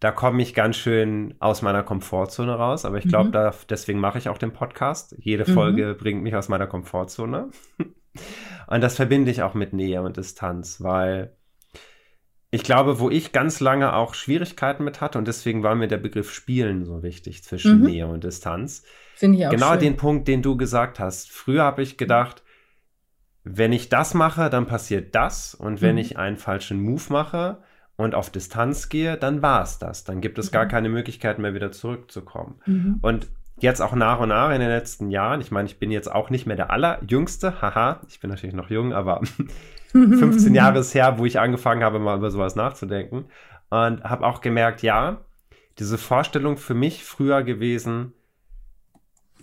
da komme ich ganz schön aus meiner Komfortzone raus, aber ich glaube, mhm. deswegen mache ich auch den Podcast. Jede mhm. Folge bringt mich aus meiner Komfortzone. und das verbinde ich auch mit Nähe und Distanz, weil ich glaube, wo ich ganz lange auch Schwierigkeiten mit hatte und deswegen war mir der Begriff Spielen so wichtig zwischen mhm. Nähe und Distanz. Finde ich auch Genau schön. den Punkt, den du gesagt hast. Früher habe ich gedacht, wenn ich das mache, dann passiert das und wenn mhm. ich einen falschen Move mache und auf Distanz gehe, dann war es das. Dann gibt es mhm. gar keine Möglichkeit mehr wieder zurückzukommen. Mhm. Und jetzt auch nach und nach in den letzten Jahren, ich meine, ich bin jetzt auch nicht mehr der allerjüngste, haha, ich bin natürlich noch jung, aber 15 Jahre ist her, wo ich angefangen habe, mal über sowas nachzudenken. Und habe auch gemerkt, ja, diese Vorstellung für mich früher gewesen,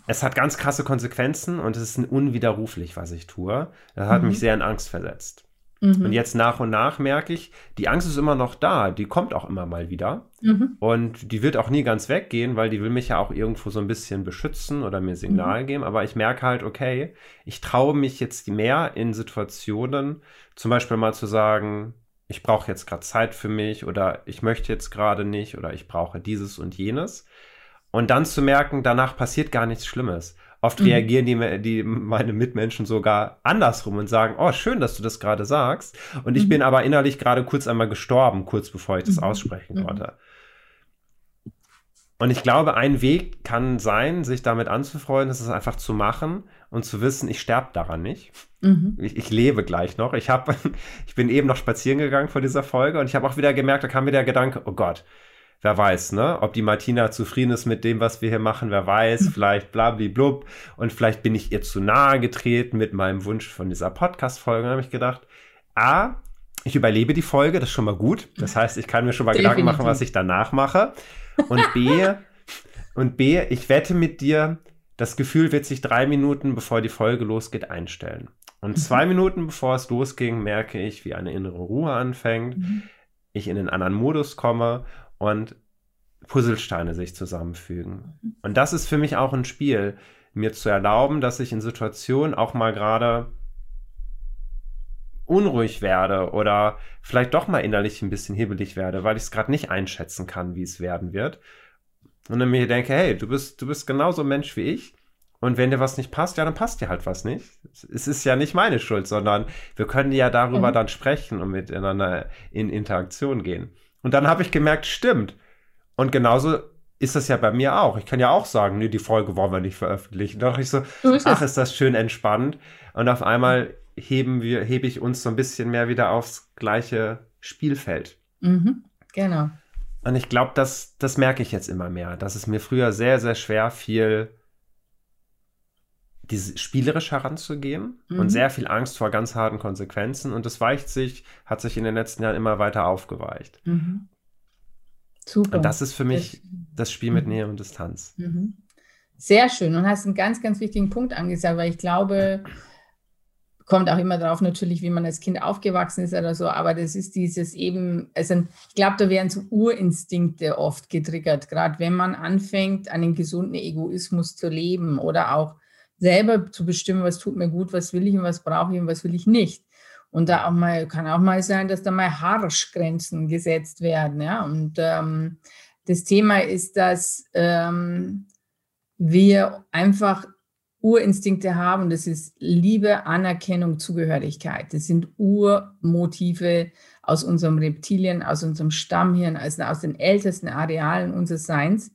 es hat ganz krasse Konsequenzen und es ist unwiderruflich, was ich tue. Das hat mhm. mich sehr in Angst versetzt. Mhm. Und jetzt nach und nach merke ich, die Angst ist immer noch da, die kommt auch immer mal wieder. Mhm. Und die wird auch nie ganz weggehen, weil die will mich ja auch irgendwo so ein bisschen beschützen oder mir Signal mhm. geben. Aber ich merke halt, okay, ich traue mich jetzt mehr in Situationen, zum Beispiel mal zu sagen, ich brauche jetzt gerade Zeit für mich oder ich möchte jetzt gerade nicht oder ich brauche dieses und jenes. Und dann zu merken, danach passiert gar nichts Schlimmes. Oft mhm. reagieren die, die, meine Mitmenschen sogar andersrum und sagen, oh, schön, dass du das gerade sagst. Und ich mhm. bin aber innerlich gerade kurz einmal gestorben, kurz bevor ich das mhm. aussprechen mhm. konnte. Und ich glaube, ein Weg kann sein, sich damit anzufreuen, das ist einfach zu machen und zu wissen, ich sterbe daran nicht. Mhm. Ich, ich, lebe gleich noch. Ich, hab, ich bin eben noch spazieren gegangen vor dieser Folge und ich habe auch wieder gemerkt, da kam wieder der Gedanke, oh Gott, wer weiß, ne? Ob die Martina zufrieden ist mit dem, was wir hier machen, wer weiß, hm. vielleicht blablablub. Und vielleicht bin ich ihr zu nahe getreten mit meinem Wunsch von dieser Podcast-Folge. Da habe ich gedacht, A, ich überlebe die Folge, das ist schon mal gut. Das heißt, ich kann mir schon mal Definitiv. Gedanken machen, was ich danach mache. Und B, und B, ich wette mit dir, das Gefühl wird sich drei Minuten, bevor die Folge losgeht, einstellen. Und mhm. zwei Minuten bevor es losging, merke ich, wie eine innere Ruhe anfängt, mhm. ich in einen anderen Modus komme und Puzzlesteine sich zusammenfügen. Und das ist für mich auch ein Spiel, mir zu erlauben, dass ich in Situationen auch mal gerade unruhig werde oder vielleicht doch mal innerlich ein bisschen hibbelig werde, weil ich es gerade nicht einschätzen kann, wie es werden wird. Und dann mir denke, hey, du bist, du bist genauso Mensch wie ich. Und wenn dir was nicht passt, ja, dann passt dir halt was nicht. Es ist ja nicht meine Schuld, sondern wir können ja darüber mhm. dann sprechen und miteinander in Interaktion gehen. Und dann habe ich gemerkt, stimmt. Und genauso ist das ja bei mir auch. Ich kann ja auch sagen, nee, die Folge wollen wir nicht veröffentlichen. Da dachte ich so, ist ach, ist das schön entspannt. Und auf einmal heben wir, hebe ich uns so ein bisschen mehr wieder aufs gleiche Spielfeld. Mhm, genau. Und ich glaube, das, das merke ich jetzt immer mehr, dass es mir früher sehr, sehr schwer fiel, diese spielerisch heranzugehen mhm. und sehr viel Angst vor ganz harten Konsequenzen. Und das weicht sich, hat sich in den letzten Jahren immer weiter aufgeweicht. Mhm. Super. Und das ist für mich das Spiel mit mhm. Nähe und Distanz. Mhm. Sehr schön und hast einen ganz, ganz wichtigen Punkt angesagt, weil ich glaube, kommt auch immer darauf natürlich, wie man als Kind aufgewachsen ist oder so, aber das ist dieses eben, also ich glaube, da werden so Urinstinkte oft getriggert, gerade wenn man anfängt, einen gesunden Egoismus zu leben oder auch selber zu bestimmen, was tut mir gut, was will ich und was brauche ich und was will ich nicht. Und da auch mal, kann auch mal sein, dass da mal harsch Grenzen gesetzt werden. Ja? Und ähm, das Thema ist, dass ähm, wir einfach Urinstinkte haben. Das ist Liebe, Anerkennung, Zugehörigkeit. Das sind Urmotive aus unserem Reptilien, aus unserem Stammhirn, also aus den ältesten Arealen unseres Seins.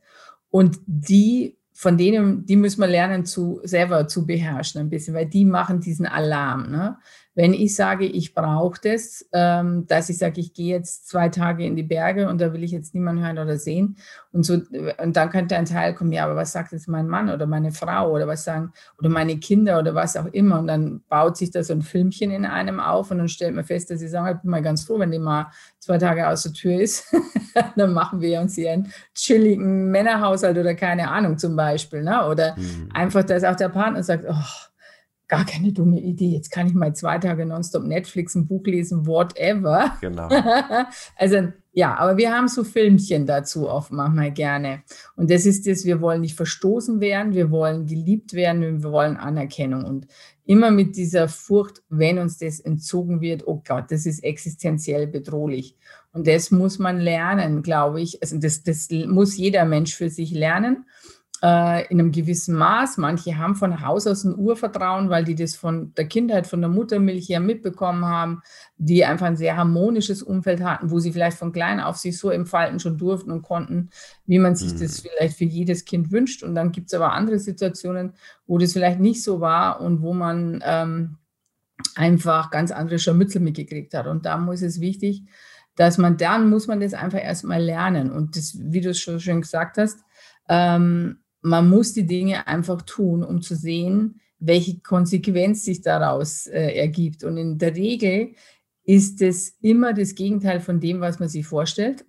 Und die von denen, die müssen wir lernen, zu, selber zu beherrschen ein bisschen, weil die machen diesen Alarm. Ne? Wenn ich sage, ich brauche das, ähm, dass ich sage, ich gehe jetzt zwei Tage in die Berge und da will ich jetzt niemanden hören oder sehen. Und so, und dann könnte ein Teil kommen, ja, aber was sagt jetzt mein Mann oder meine Frau oder was sagen, oder meine Kinder oder was auch immer. Und dann baut sich da so ein Filmchen in einem auf und dann stellt man fest, dass sie sagen, ich bin mal ganz froh, wenn die mal zwei Tage aus der Tür ist. dann machen wir uns hier einen chilligen Männerhaushalt oder keine Ahnung zum Beispiel. Ne? Oder mhm. einfach, dass auch der Partner sagt, oh, gar keine dumme Idee. Jetzt kann ich mal zwei Tage nonstop Netflix, ein Buch lesen, whatever. Genau. also ja, aber wir haben so Filmchen dazu oft manchmal gerne. Und das ist das, wir wollen nicht verstoßen werden, wir wollen geliebt werden, wir wollen Anerkennung. Und immer mit dieser Furcht, wenn uns das entzogen wird, oh Gott, das ist existenziell bedrohlich. Und das muss man lernen, glaube ich. Also das, das muss jeder Mensch für sich lernen äh, in einem gewissen Maß. Manche haben von Haus aus ein Urvertrauen, weil die das von der Kindheit, von der Muttermilch her mitbekommen haben, die einfach ein sehr harmonisches Umfeld hatten, wo sie vielleicht von klein auf sich so entfalten schon durften und konnten, wie man sich mhm. das vielleicht für jedes Kind wünscht. Und dann gibt es aber andere Situationen, wo das vielleicht nicht so war und wo man ähm, einfach ganz andere Scharmützel mitgekriegt hat. Und da muss es wichtig, dass man dann muss man das einfach erstmal lernen. Und das, wie du es schon schön gesagt hast, ähm, man muss die Dinge einfach tun, um zu sehen, welche Konsequenz sich daraus äh, ergibt. Und in der Regel ist es immer das Gegenteil von dem, was man sich vorstellt.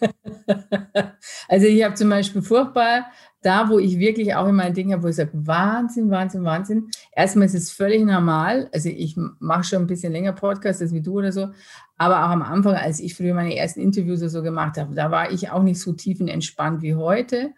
also ich habe zum Beispiel furchtbar, da wo ich wirklich auch immer ein Ding habe, wo ich sage, Wahnsinn, Wahnsinn, Wahnsinn. Erstmal ist es völlig normal. Also ich mache schon ein bisschen länger Podcasts als wie du oder so. Aber auch am Anfang, als ich früher meine ersten Interviews so gemacht habe, da war ich auch nicht so tiefenentspannt wie heute.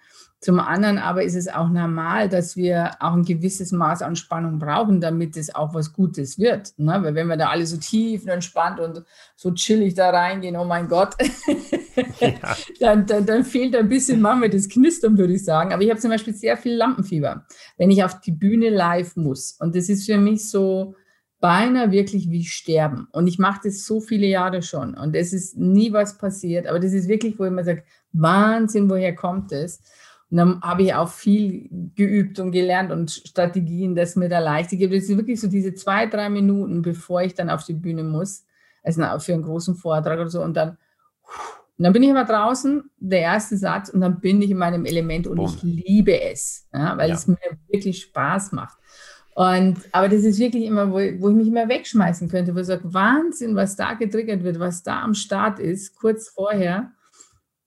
Zum anderen aber ist es auch normal, dass wir auch ein gewisses Maß an Spannung brauchen, damit es auch was Gutes wird. Ne? Weil wenn wir da alle so tief und entspannt und so chillig da reingehen, oh mein Gott, ja. dann, dann, dann, fehlt ein bisschen manchmal das Knistern, würde ich sagen. Aber ich habe zum Beispiel sehr viel Lampenfieber, wenn ich auf die Bühne live muss. Und das ist für mich so beinahe wirklich wie Sterben. Und ich mache das so viele Jahre schon. Und es ist nie was passiert. Aber das ist wirklich, wo ich immer sage, Wahnsinn, woher kommt es? Und dann habe ich auch viel geübt und gelernt und Strategien, dass mir da leichter gibt. Es ist wirklich so diese zwei, drei Minuten, bevor ich dann auf die Bühne muss, also für einen großen Vortrag oder so. Und dann, und dann bin ich immer draußen, der erste Satz, und dann bin ich in meinem Element und Boom. ich liebe es, ja, weil ja. es mir wirklich Spaß macht. Und, aber das ist wirklich immer, wo, wo ich mich immer wegschmeißen könnte, wo ich sage, Wahnsinn, was da getriggert wird, was da am Start ist, kurz vorher.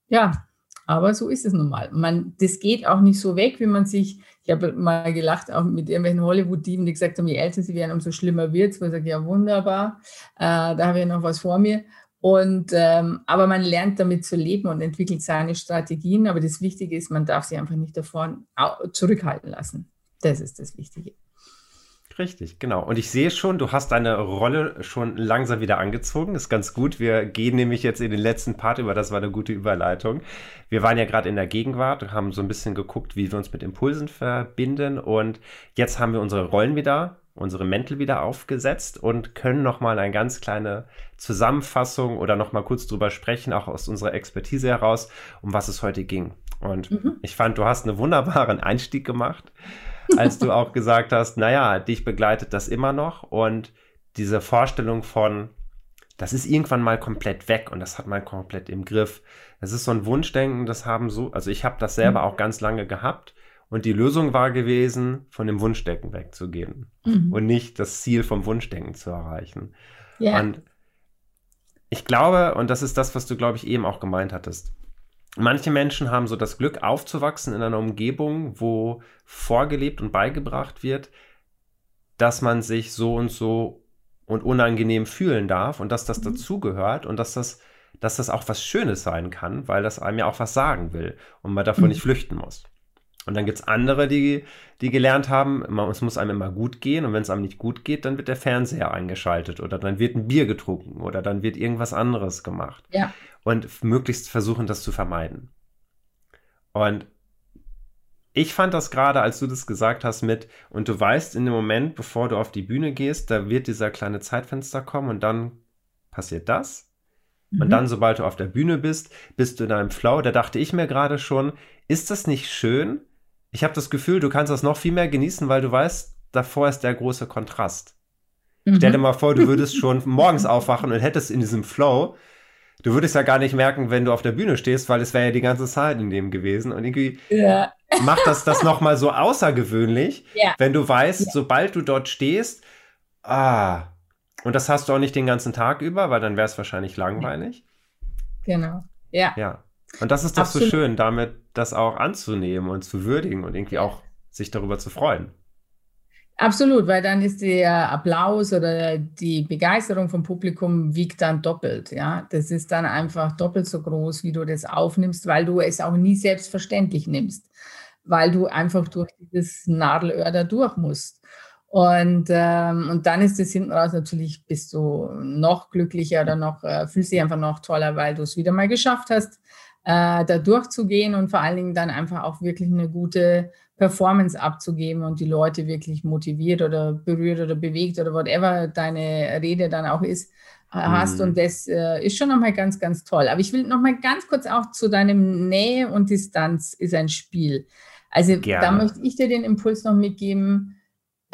Ja, aber so ist es nun mal. Man, das geht auch nicht so weg, wie man sich, ich habe mal gelacht, auch mit irgendwelchen Hollywood-Dieben, die gesagt haben, je älter sie werden, umso schlimmer wird es. Wo ich sage, ja, wunderbar, äh, da habe ich noch was vor mir. Und, ähm, aber man lernt damit zu leben und entwickelt seine Strategien. Aber das Wichtige ist, man darf sie einfach nicht davon zurückhalten lassen. Das ist das Wichtige. Richtig, genau. Und ich sehe schon, du hast deine Rolle schon langsam wieder angezogen. Das ist ganz gut. Wir gehen nämlich jetzt in den letzten Part über. Das war eine gute Überleitung. Wir waren ja gerade in der Gegenwart und haben so ein bisschen geguckt, wie wir uns mit Impulsen verbinden. Und jetzt haben wir unsere Rollen wieder, unsere Mäntel wieder aufgesetzt und können nochmal eine ganz kleine Zusammenfassung oder nochmal kurz drüber sprechen, auch aus unserer Expertise heraus, um was es heute ging. Und mhm. ich fand, du hast einen wunderbaren Einstieg gemacht als du auch gesagt hast, naja, dich begleitet das immer noch und diese Vorstellung von, das ist irgendwann mal komplett weg und das hat man komplett im Griff. Das ist so ein Wunschdenken, das haben so, also ich habe das selber mhm. auch ganz lange gehabt und die Lösung war gewesen, von dem Wunschdenken wegzugehen mhm. und nicht das Ziel vom Wunschdenken zu erreichen. Yeah. Und ich glaube, und das ist das, was du, glaube ich, eben auch gemeint hattest, manche Menschen haben so das Glück, aufzuwachsen in einer Umgebung, wo vorgelebt und beigebracht wird, dass man sich so und so und unangenehm fühlen darf und dass das mhm. dazugehört und dass das, dass das auch was Schönes sein kann, weil das einem ja auch was sagen will und man davon mhm. nicht flüchten muss. Und dann gibt es andere, die, die gelernt haben, man, es muss einem immer gut gehen und wenn es einem nicht gut geht, dann wird der Fernseher eingeschaltet oder dann wird ein Bier getrunken oder dann wird irgendwas anderes gemacht. Ja. Und möglichst versuchen, das zu vermeiden. Und ich fand das gerade, als du das gesagt hast, mit, und du weißt in dem Moment, bevor du auf die Bühne gehst, da wird dieser kleine Zeitfenster kommen und dann passiert das. Mhm. Und dann, sobald du auf der Bühne bist, bist du in einem Flow. Da dachte ich mir gerade schon, ist das nicht schön, ich habe das Gefühl, du kannst das noch viel mehr genießen, weil du weißt, davor ist der große Kontrast. Mhm. Stell dir mal vor, du würdest schon morgens aufwachen und hättest in diesem Flow, du würdest ja gar nicht merken, wenn du auf der Bühne stehst, weil es wäre ja die ganze Zeit in dem gewesen. Und irgendwie ja. macht das das nochmal so außergewöhnlich, ja. wenn du weißt, ja. sobald du dort stehst, ah, und das hast du auch nicht den ganzen Tag über, weil dann wäre es wahrscheinlich langweilig. Genau. Ja. Ja. Und das ist doch Absolut. so schön, damit das auch anzunehmen und zu würdigen und irgendwie auch sich darüber zu freuen. Absolut, weil dann ist der Applaus oder die Begeisterung vom Publikum wiegt dann doppelt. Ja, das ist dann einfach doppelt so groß, wie du das aufnimmst, weil du es auch nie selbstverständlich nimmst, weil du einfach durch dieses Nadelöhr da durch musst. Und, ähm, und dann ist es hinten raus natürlich, bist du noch glücklicher oder noch, äh, fühlst dich einfach noch toller, weil du es wieder mal geschafft hast, äh, da durchzugehen und vor allen Dingen dann einfach auch wirklich eine gute Performance abzugeben und die Leute wirklich motiviert oder berührt oder bewegt oder whatever deine Rede dann auch ist, äh, hast. Mhm. Und das äh, ist schon nochmal ganz, ganz toll. Aber ich will nochmal ganz kurz auch zu deinem Nähe und Distanz ist ein Spiel. Also Gerne. da möchte ich dir den Impuls noch mitgeben.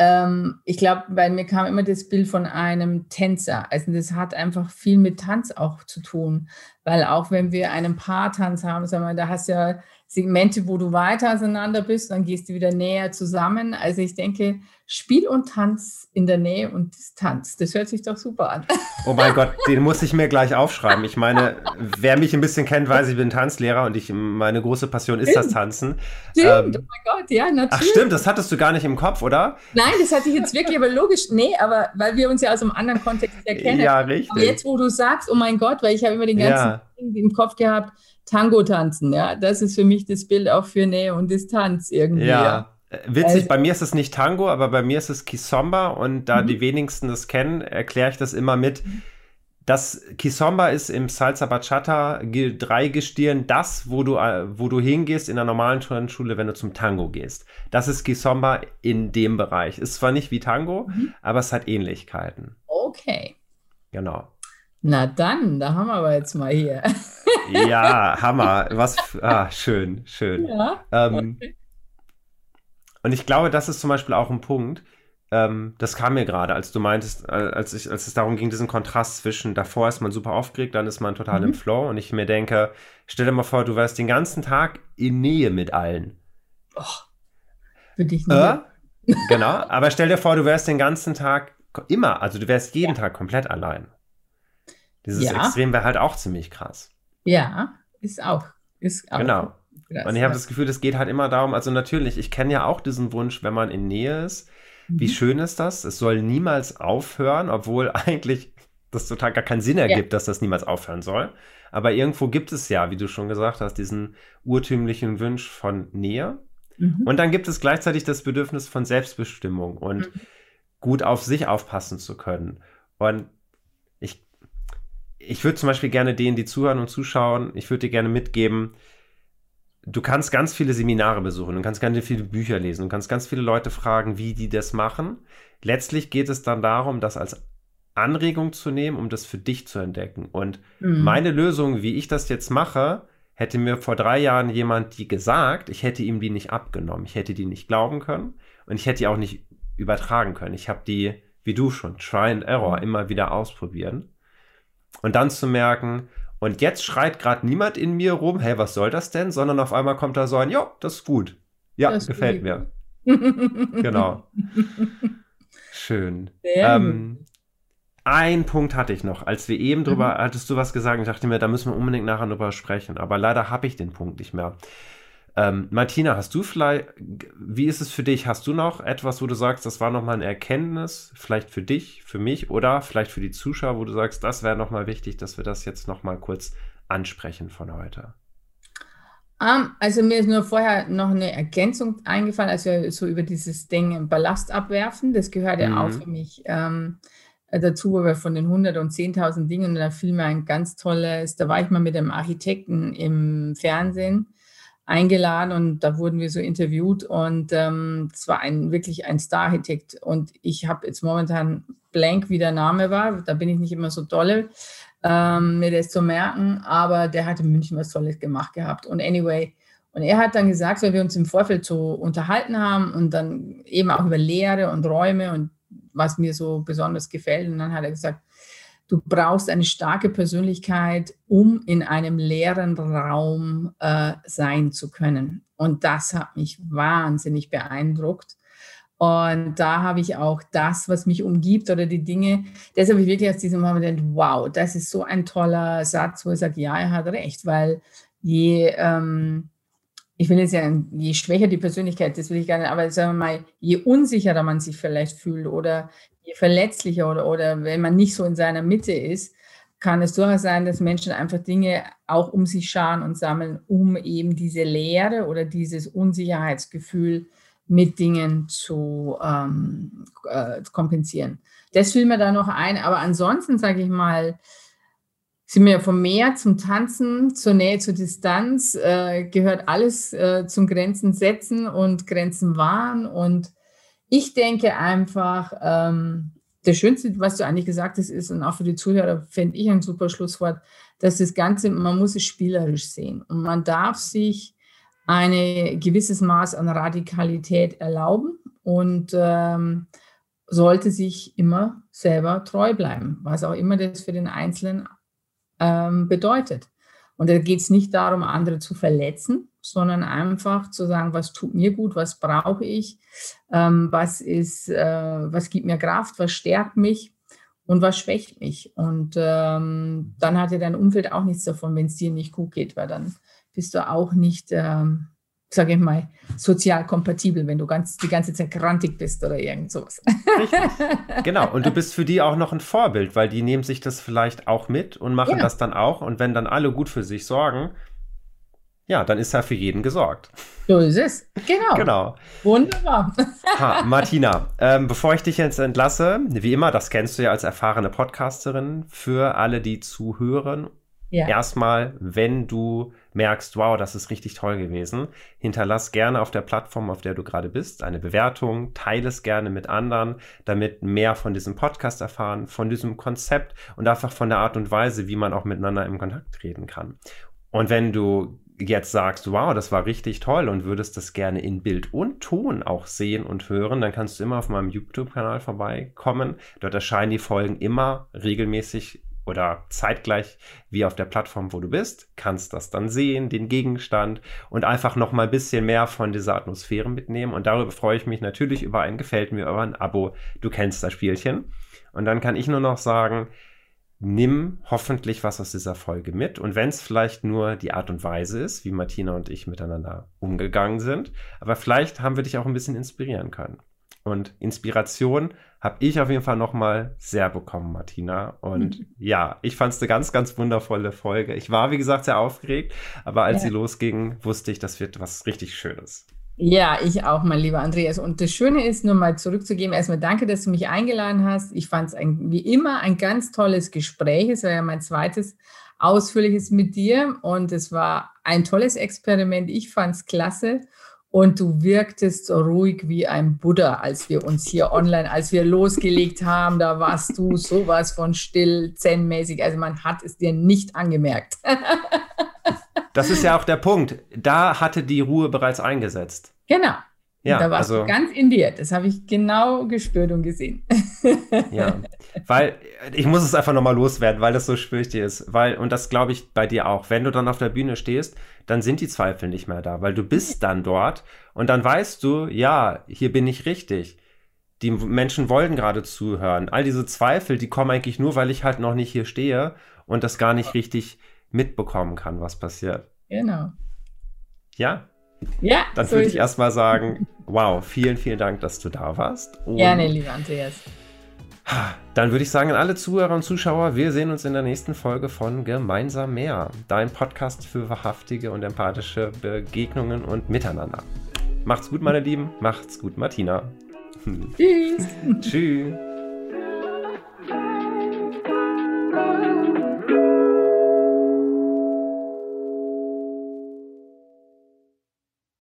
Ähm, ich glaube, bei mir kam immer das Bild von einem Tänzer. Also das hat einfach viel mit Tanz auch zu tun. Weil auch wenn wir einen Paartanz haben, sagen wir, da hast du ja Segmente, wo du weiter auseinander bist, dann gehst du wieder näher zusammen. Also ich denke, Spiel und Tanz in der Nähe und Distanz, das hört sich doch super an. Oh mein Gott, den muss ich mir gleich aufschreiben. Ich meine, wer mich ein bisschen kennt, weiß, ich bin Tanzlehrer und ich, meine große Passion ist stimmt. das Tanzen. Stimmt, ähm, oh mein Gott, ja, natürlich. Ach stimmt, das hattest du gar nicht im Kopf, oder? Nein, das hatte ich jetzt wirklich, aber logisch, nee, aber weil wir uns ja aus einem anderen Kontext erkennen. Ja, richtig. Aber jetzt, wo du sagst, oh mein Gott, weil ich habe immer den ganzen ja. im Kopf gehabt, Tango tanzen, ja. Das ist für mich das Bild auch für Nähe und Distanz irgendwie. Ja. ja. Äh, witzig, also, bei mir ist es nicht Tango, aber bei mir ist es Kisomba und da mhm. die wenigsten das kennen, erkläre ich das immer mit. Das Kisomba ist im Salsa Bachata Dreigestirn das, wo du, äh, wo du hingehst in der normalen Turnschule, wenn du zum Tango gehst. Das ist Kisomba in dem Bereich. Ist zwar nicht wie Tango, mhm. aber es hat Ähnlichkeiten. Okay. Genau. Na dann, da haben wir aber jetzt mal hier. ja, Hammer. Was, ah, schön, schön. Ja, ähm, okay. Und ich glaube, das ist zum Beispiel auch ein Punkt, ähm, das kam mir gerade, als du meintest, äh, als, ich, als es darum ging, diesen Kontrast zwischen, davor ist man super aufgeregt, dann ist man total mhm. im Flow und ich mir denke, stell dir mal vor, du wärst den ganzen Tag in Nähe mit allen. Oh, für dich nicht. Äh, genau, aber stell dir vor, du wärst den ganzen Tag immer, also du wärst jeden ja. Tag komplett allein. Dieses ja. Extrem wäre halt auch ziemlich krass. Ja, ist auch. Ist auch genau. Krass, und ich habe das Gefühl, es geht halt immer darum, also natürlich, ich kenne ja auch diesen Wunsch, wenn man in Nähe ist. Mhm. Wie schön ist das? Es soll niemals aufhören, obwohl eigentlich das total gar keinen Sinn ergibt, ja. dass das niemals aufhören soll. Aber irgendwo gibt es ja, wie du schon gesagt hast, diesen urtümlichen Wunsch von Nähe. Mhm. Und dann gibt es gleichzeitig das Bedürfnis von Selbstbestimmung und mhm. gut auf sich aufpassen zu können. Und ich würde zum Beispiel gerne denen, die zuhören und zuschauen, ich würde dir gerne mitgeben, du kannst ganz viele Seminare besuchen, du kannst ganz viele Bücher lesen, du kannst ganz viele Leute fragen, wie die das machen. Letztlich geht es dann darum, das als Anregung zu nehmen, um das für dich zu entdecken. Und mhm. meine Lösung, wie ich das jetzt mache, hätte mir vor drei Jahren jemand die gesagt, ich hätte ihm die nicht abgenommen, ich hätte die nicht glauben können und ich hätte die auch nicht übertragen können. Ich habe die, wie du schon, Try and Error mhm. immer wieder ausprobieren. Und dann zu merken, und jetzt schreit gerade niemand in mir rum, hey, was soll das denn? Sondern auf einmal kommt da so ein, ja, das ist gut. Ja, das gefällt gut. mir. genau. Schön. Ähm, ein Punkt hatte ich noch. Als wir eben drüber, mhm. hattest du was gesagt, ich dachte mir, da müssen wir unbedingt nachher drüber sprechen. Aber leider habe ich den Punkt nicht mehr. Ähm, Martina, hast du vielleicht, wie ist es für dich? Hast du noch etwas, wo du sagst, das war nochmal eine Erkenntnis, vielleicht für dich, für mich oder vielleicht für die Zuschauer, wo du sagst, das wäre nochmal wichtig, dass wir das jetzt nochmal kurz ansprechen von heute? Um, ähm, also mir ist nur vorher noch eine Ergänzung eingefallen, als wir so über dieses Ding Ballast abwerfen. Das gehört ja mhm. auch für mich ähm, dazu, aber von den 100 und 10.000 Dingen, da fiel mir ein ganz tolles, da war ich mal mit einem Architekten im Fernsehen eingeladen und da wurden wir so interviewt und ähm, es war ein wirklich ein Star-Architekt und ich habe jetzt momentan blank, wie der Name war, da bin ich nicht immer so dolle, ähm, mir das zu merken, aber der hat in München was Tolles gemacht gehabt und anyway, Und er hat dann gesagt, weil wir uns im Vorfeld so unterhalten haben und dann eben auch über Lehre und Räume und was mir so besonders gefällt. Und dann hat er gesagt, du brauchst eine starke Persönlichkeit, um in einem leeren Raum äh, sein zu können. Und das hat mich wahnsinnig beeindruckt. Und da habe ich auch das, was mich umgibt oder die Dinge, deshalb habe ich wirklich aus diesem Moment gedacht, wow, das ist so ein toller Satz, wo ich sage, ja, er hat recht, weil je, ähm, ich will jetzt ja, je schwächer die Persönlichkeit, das will ich gar nicht, aber sagen wir mal, je unsicherer man sich vielleicht fühlt oder je verletzlicher oder, oder wenn man nicht so in seiner Mitte ist, kann es durchaus sein, dass Menschen einfach Dinge auch um sich scharen und sammeln, um eben diese Leere oder dieses Unsicherheitsgefühl mit Dingen zu ähm, äh, kompensieren. Das fiel mir da noch ein, aber ansonsten sage ich mal, sind wir vom Meer zum Tanzen, zur Nähe zur Distanz, äh, gehört alles äh, zum Grenzen setzen und Grenzen wahren. Und ich denke einfach, ähm, das Schönste, was du eigentlich gesagt hast, ist, und auch für die Zuhörer fände ich ein super Schlusswort, dass das Ganze, man muss es spielerisch sehen. Und man darf sich ein gewisses Maß an Radikalität erlauben und ähm, sollte sich immer selber treu bleiben, was auch immer das für den Einzelnen ähm, bedeutet. Und da geht es nicht darum, andere zu verletzen, sondern einfach zu sagen, was tut mir gut, was brauche ich, ähm, was ist, äh, was gibt mir Kraft, was stärkt mich und was schwächt mich. Und ähm, dann hat ja dein Umfeld auch nichts davon, wenn es dir nicht gut geht, weil dann bist du auch nicht ähm, sage ich mal, sozial kompatibel, wenn du ganz, die ganze Zeit grantig bist oder irgend sowas. Richtig. Genau. Und du bist für die auch noch ein Vorbild, weil die nehmen sich das vielleicht auch mit und machen ja. das dann auch. Und wenn dann alle gut für sich sorgen, ja, dann ist ja für jeden gesorgt. So ist es. Genau. Genau. Wunderbar. Ha, Martina, ähm, bevor ich dich jetzt entlasse, wie immer, das kennst du ja als erfahrene Podcasterin, für alle, die zuhören ja. Erstmal, wenn du merkst, wow, das ist richtig toll gewesen, hinterlass gerne auf der Plattform, auf der du gerade bist, eine Bewertung, teile es gerne mit anderen, damit mehr von diesem Podcast erfahren, von diesem Konzept und einfach von der Art und Weise, wie man auch miteinander im Kontakt treten kann. Und wenn du jetzt sagst, wow, das war richtig toll und würdest das gerne in Bild und Ton auch sehen und hören, dann kannst du immer auf meinem YouTube-Kanal vorbeikommen. Dort erscheinen die Folgen immer regelmäßig oder zeitgleich wie auf der Plattform, wo du bist, kannst das dann sehen, den Gegenstand und einfach noch mal ein bisschen mehr von dieser Atmosphäre mitnehmen. Und darüber freue ich mich natürlich über ein Gefällt mir, über ein Abo. Du kennst das Spielchen. Und dann kann ich nur noch sagen, nimm hoffentlich was aus dieser Folge mit. Und wenn es vielleicht nur die Art und Weise ist, wie Martina und ich miteinander umgegangen sind, aber vielleicht haben wir dich auch ein bisschen inspirieren können. Und Inspiration habe ich auf jeden Fall nochmal sehr bekommen, Martina. Und mhm. ja, ich fand es eine ganz, ganz wundervolle Folge. Ich war, wie gesagt, sehr aufgeregt, aber als ja. sie losging, wusste ich, das wird was richtig Schönes. Ja, ich auch, mein lieber Andreas. Und das Schöne ist, nur mal zurückzugeben, erstmal danke, dass du mich eingeladen hast. Ich fand es wie immer ein ganz tolles Gespräch. Es war ja mein zweites ausführliches mit dir und es war ein tolles Experiment. Ich fand es klasse und du wirktest so ruhig wie ein Buddha, als wir uns hier online, als wir losgelegt haben, da warst du sowas von still, zen-mäßig. Also man hat es dir nicht angemerkt. das ist ja auch der Punkt. Da hatte die Ruhe bereits eingesetzt. Genau. Ja, da warst also, du ganz in dir. Das habe ich genau gespürt und gesehen. ja, weil ich muss es einfach nochmal loswerden, weil das so spürlich ist. Weil, und das glaube ich bei dir auch, wenn du dann auf der Bühne stehst, dann sind die Zweifel nicht mehr da, weil du bist dann dort und dann weißt du, ja, hier bin ich richtig. Die Menschen wollen gerade zuhören. All diese Zweifel, die kommen eigentlich nur, weil ich halt noch nicht hier stehe und das gar nicht richtig mitbekommen kann, was passiert. Genau. Ja, ja, dann so würde ich erstmal sagen, wow, vielen, vielen Dank, dass du da warst. Und Gerne, lieber Andreas. Dann würde ich sagen an alle Zuhörer und Zuschauer, wir sehen uns in der nächsten Folge von Gemeinsam mehr, dein Podcast für wahrhaftige und empathische Begegnungen und Miteinander. Macht's gut, meine Lieben. Macht's gut, Martina. Tschüss. Tschüss.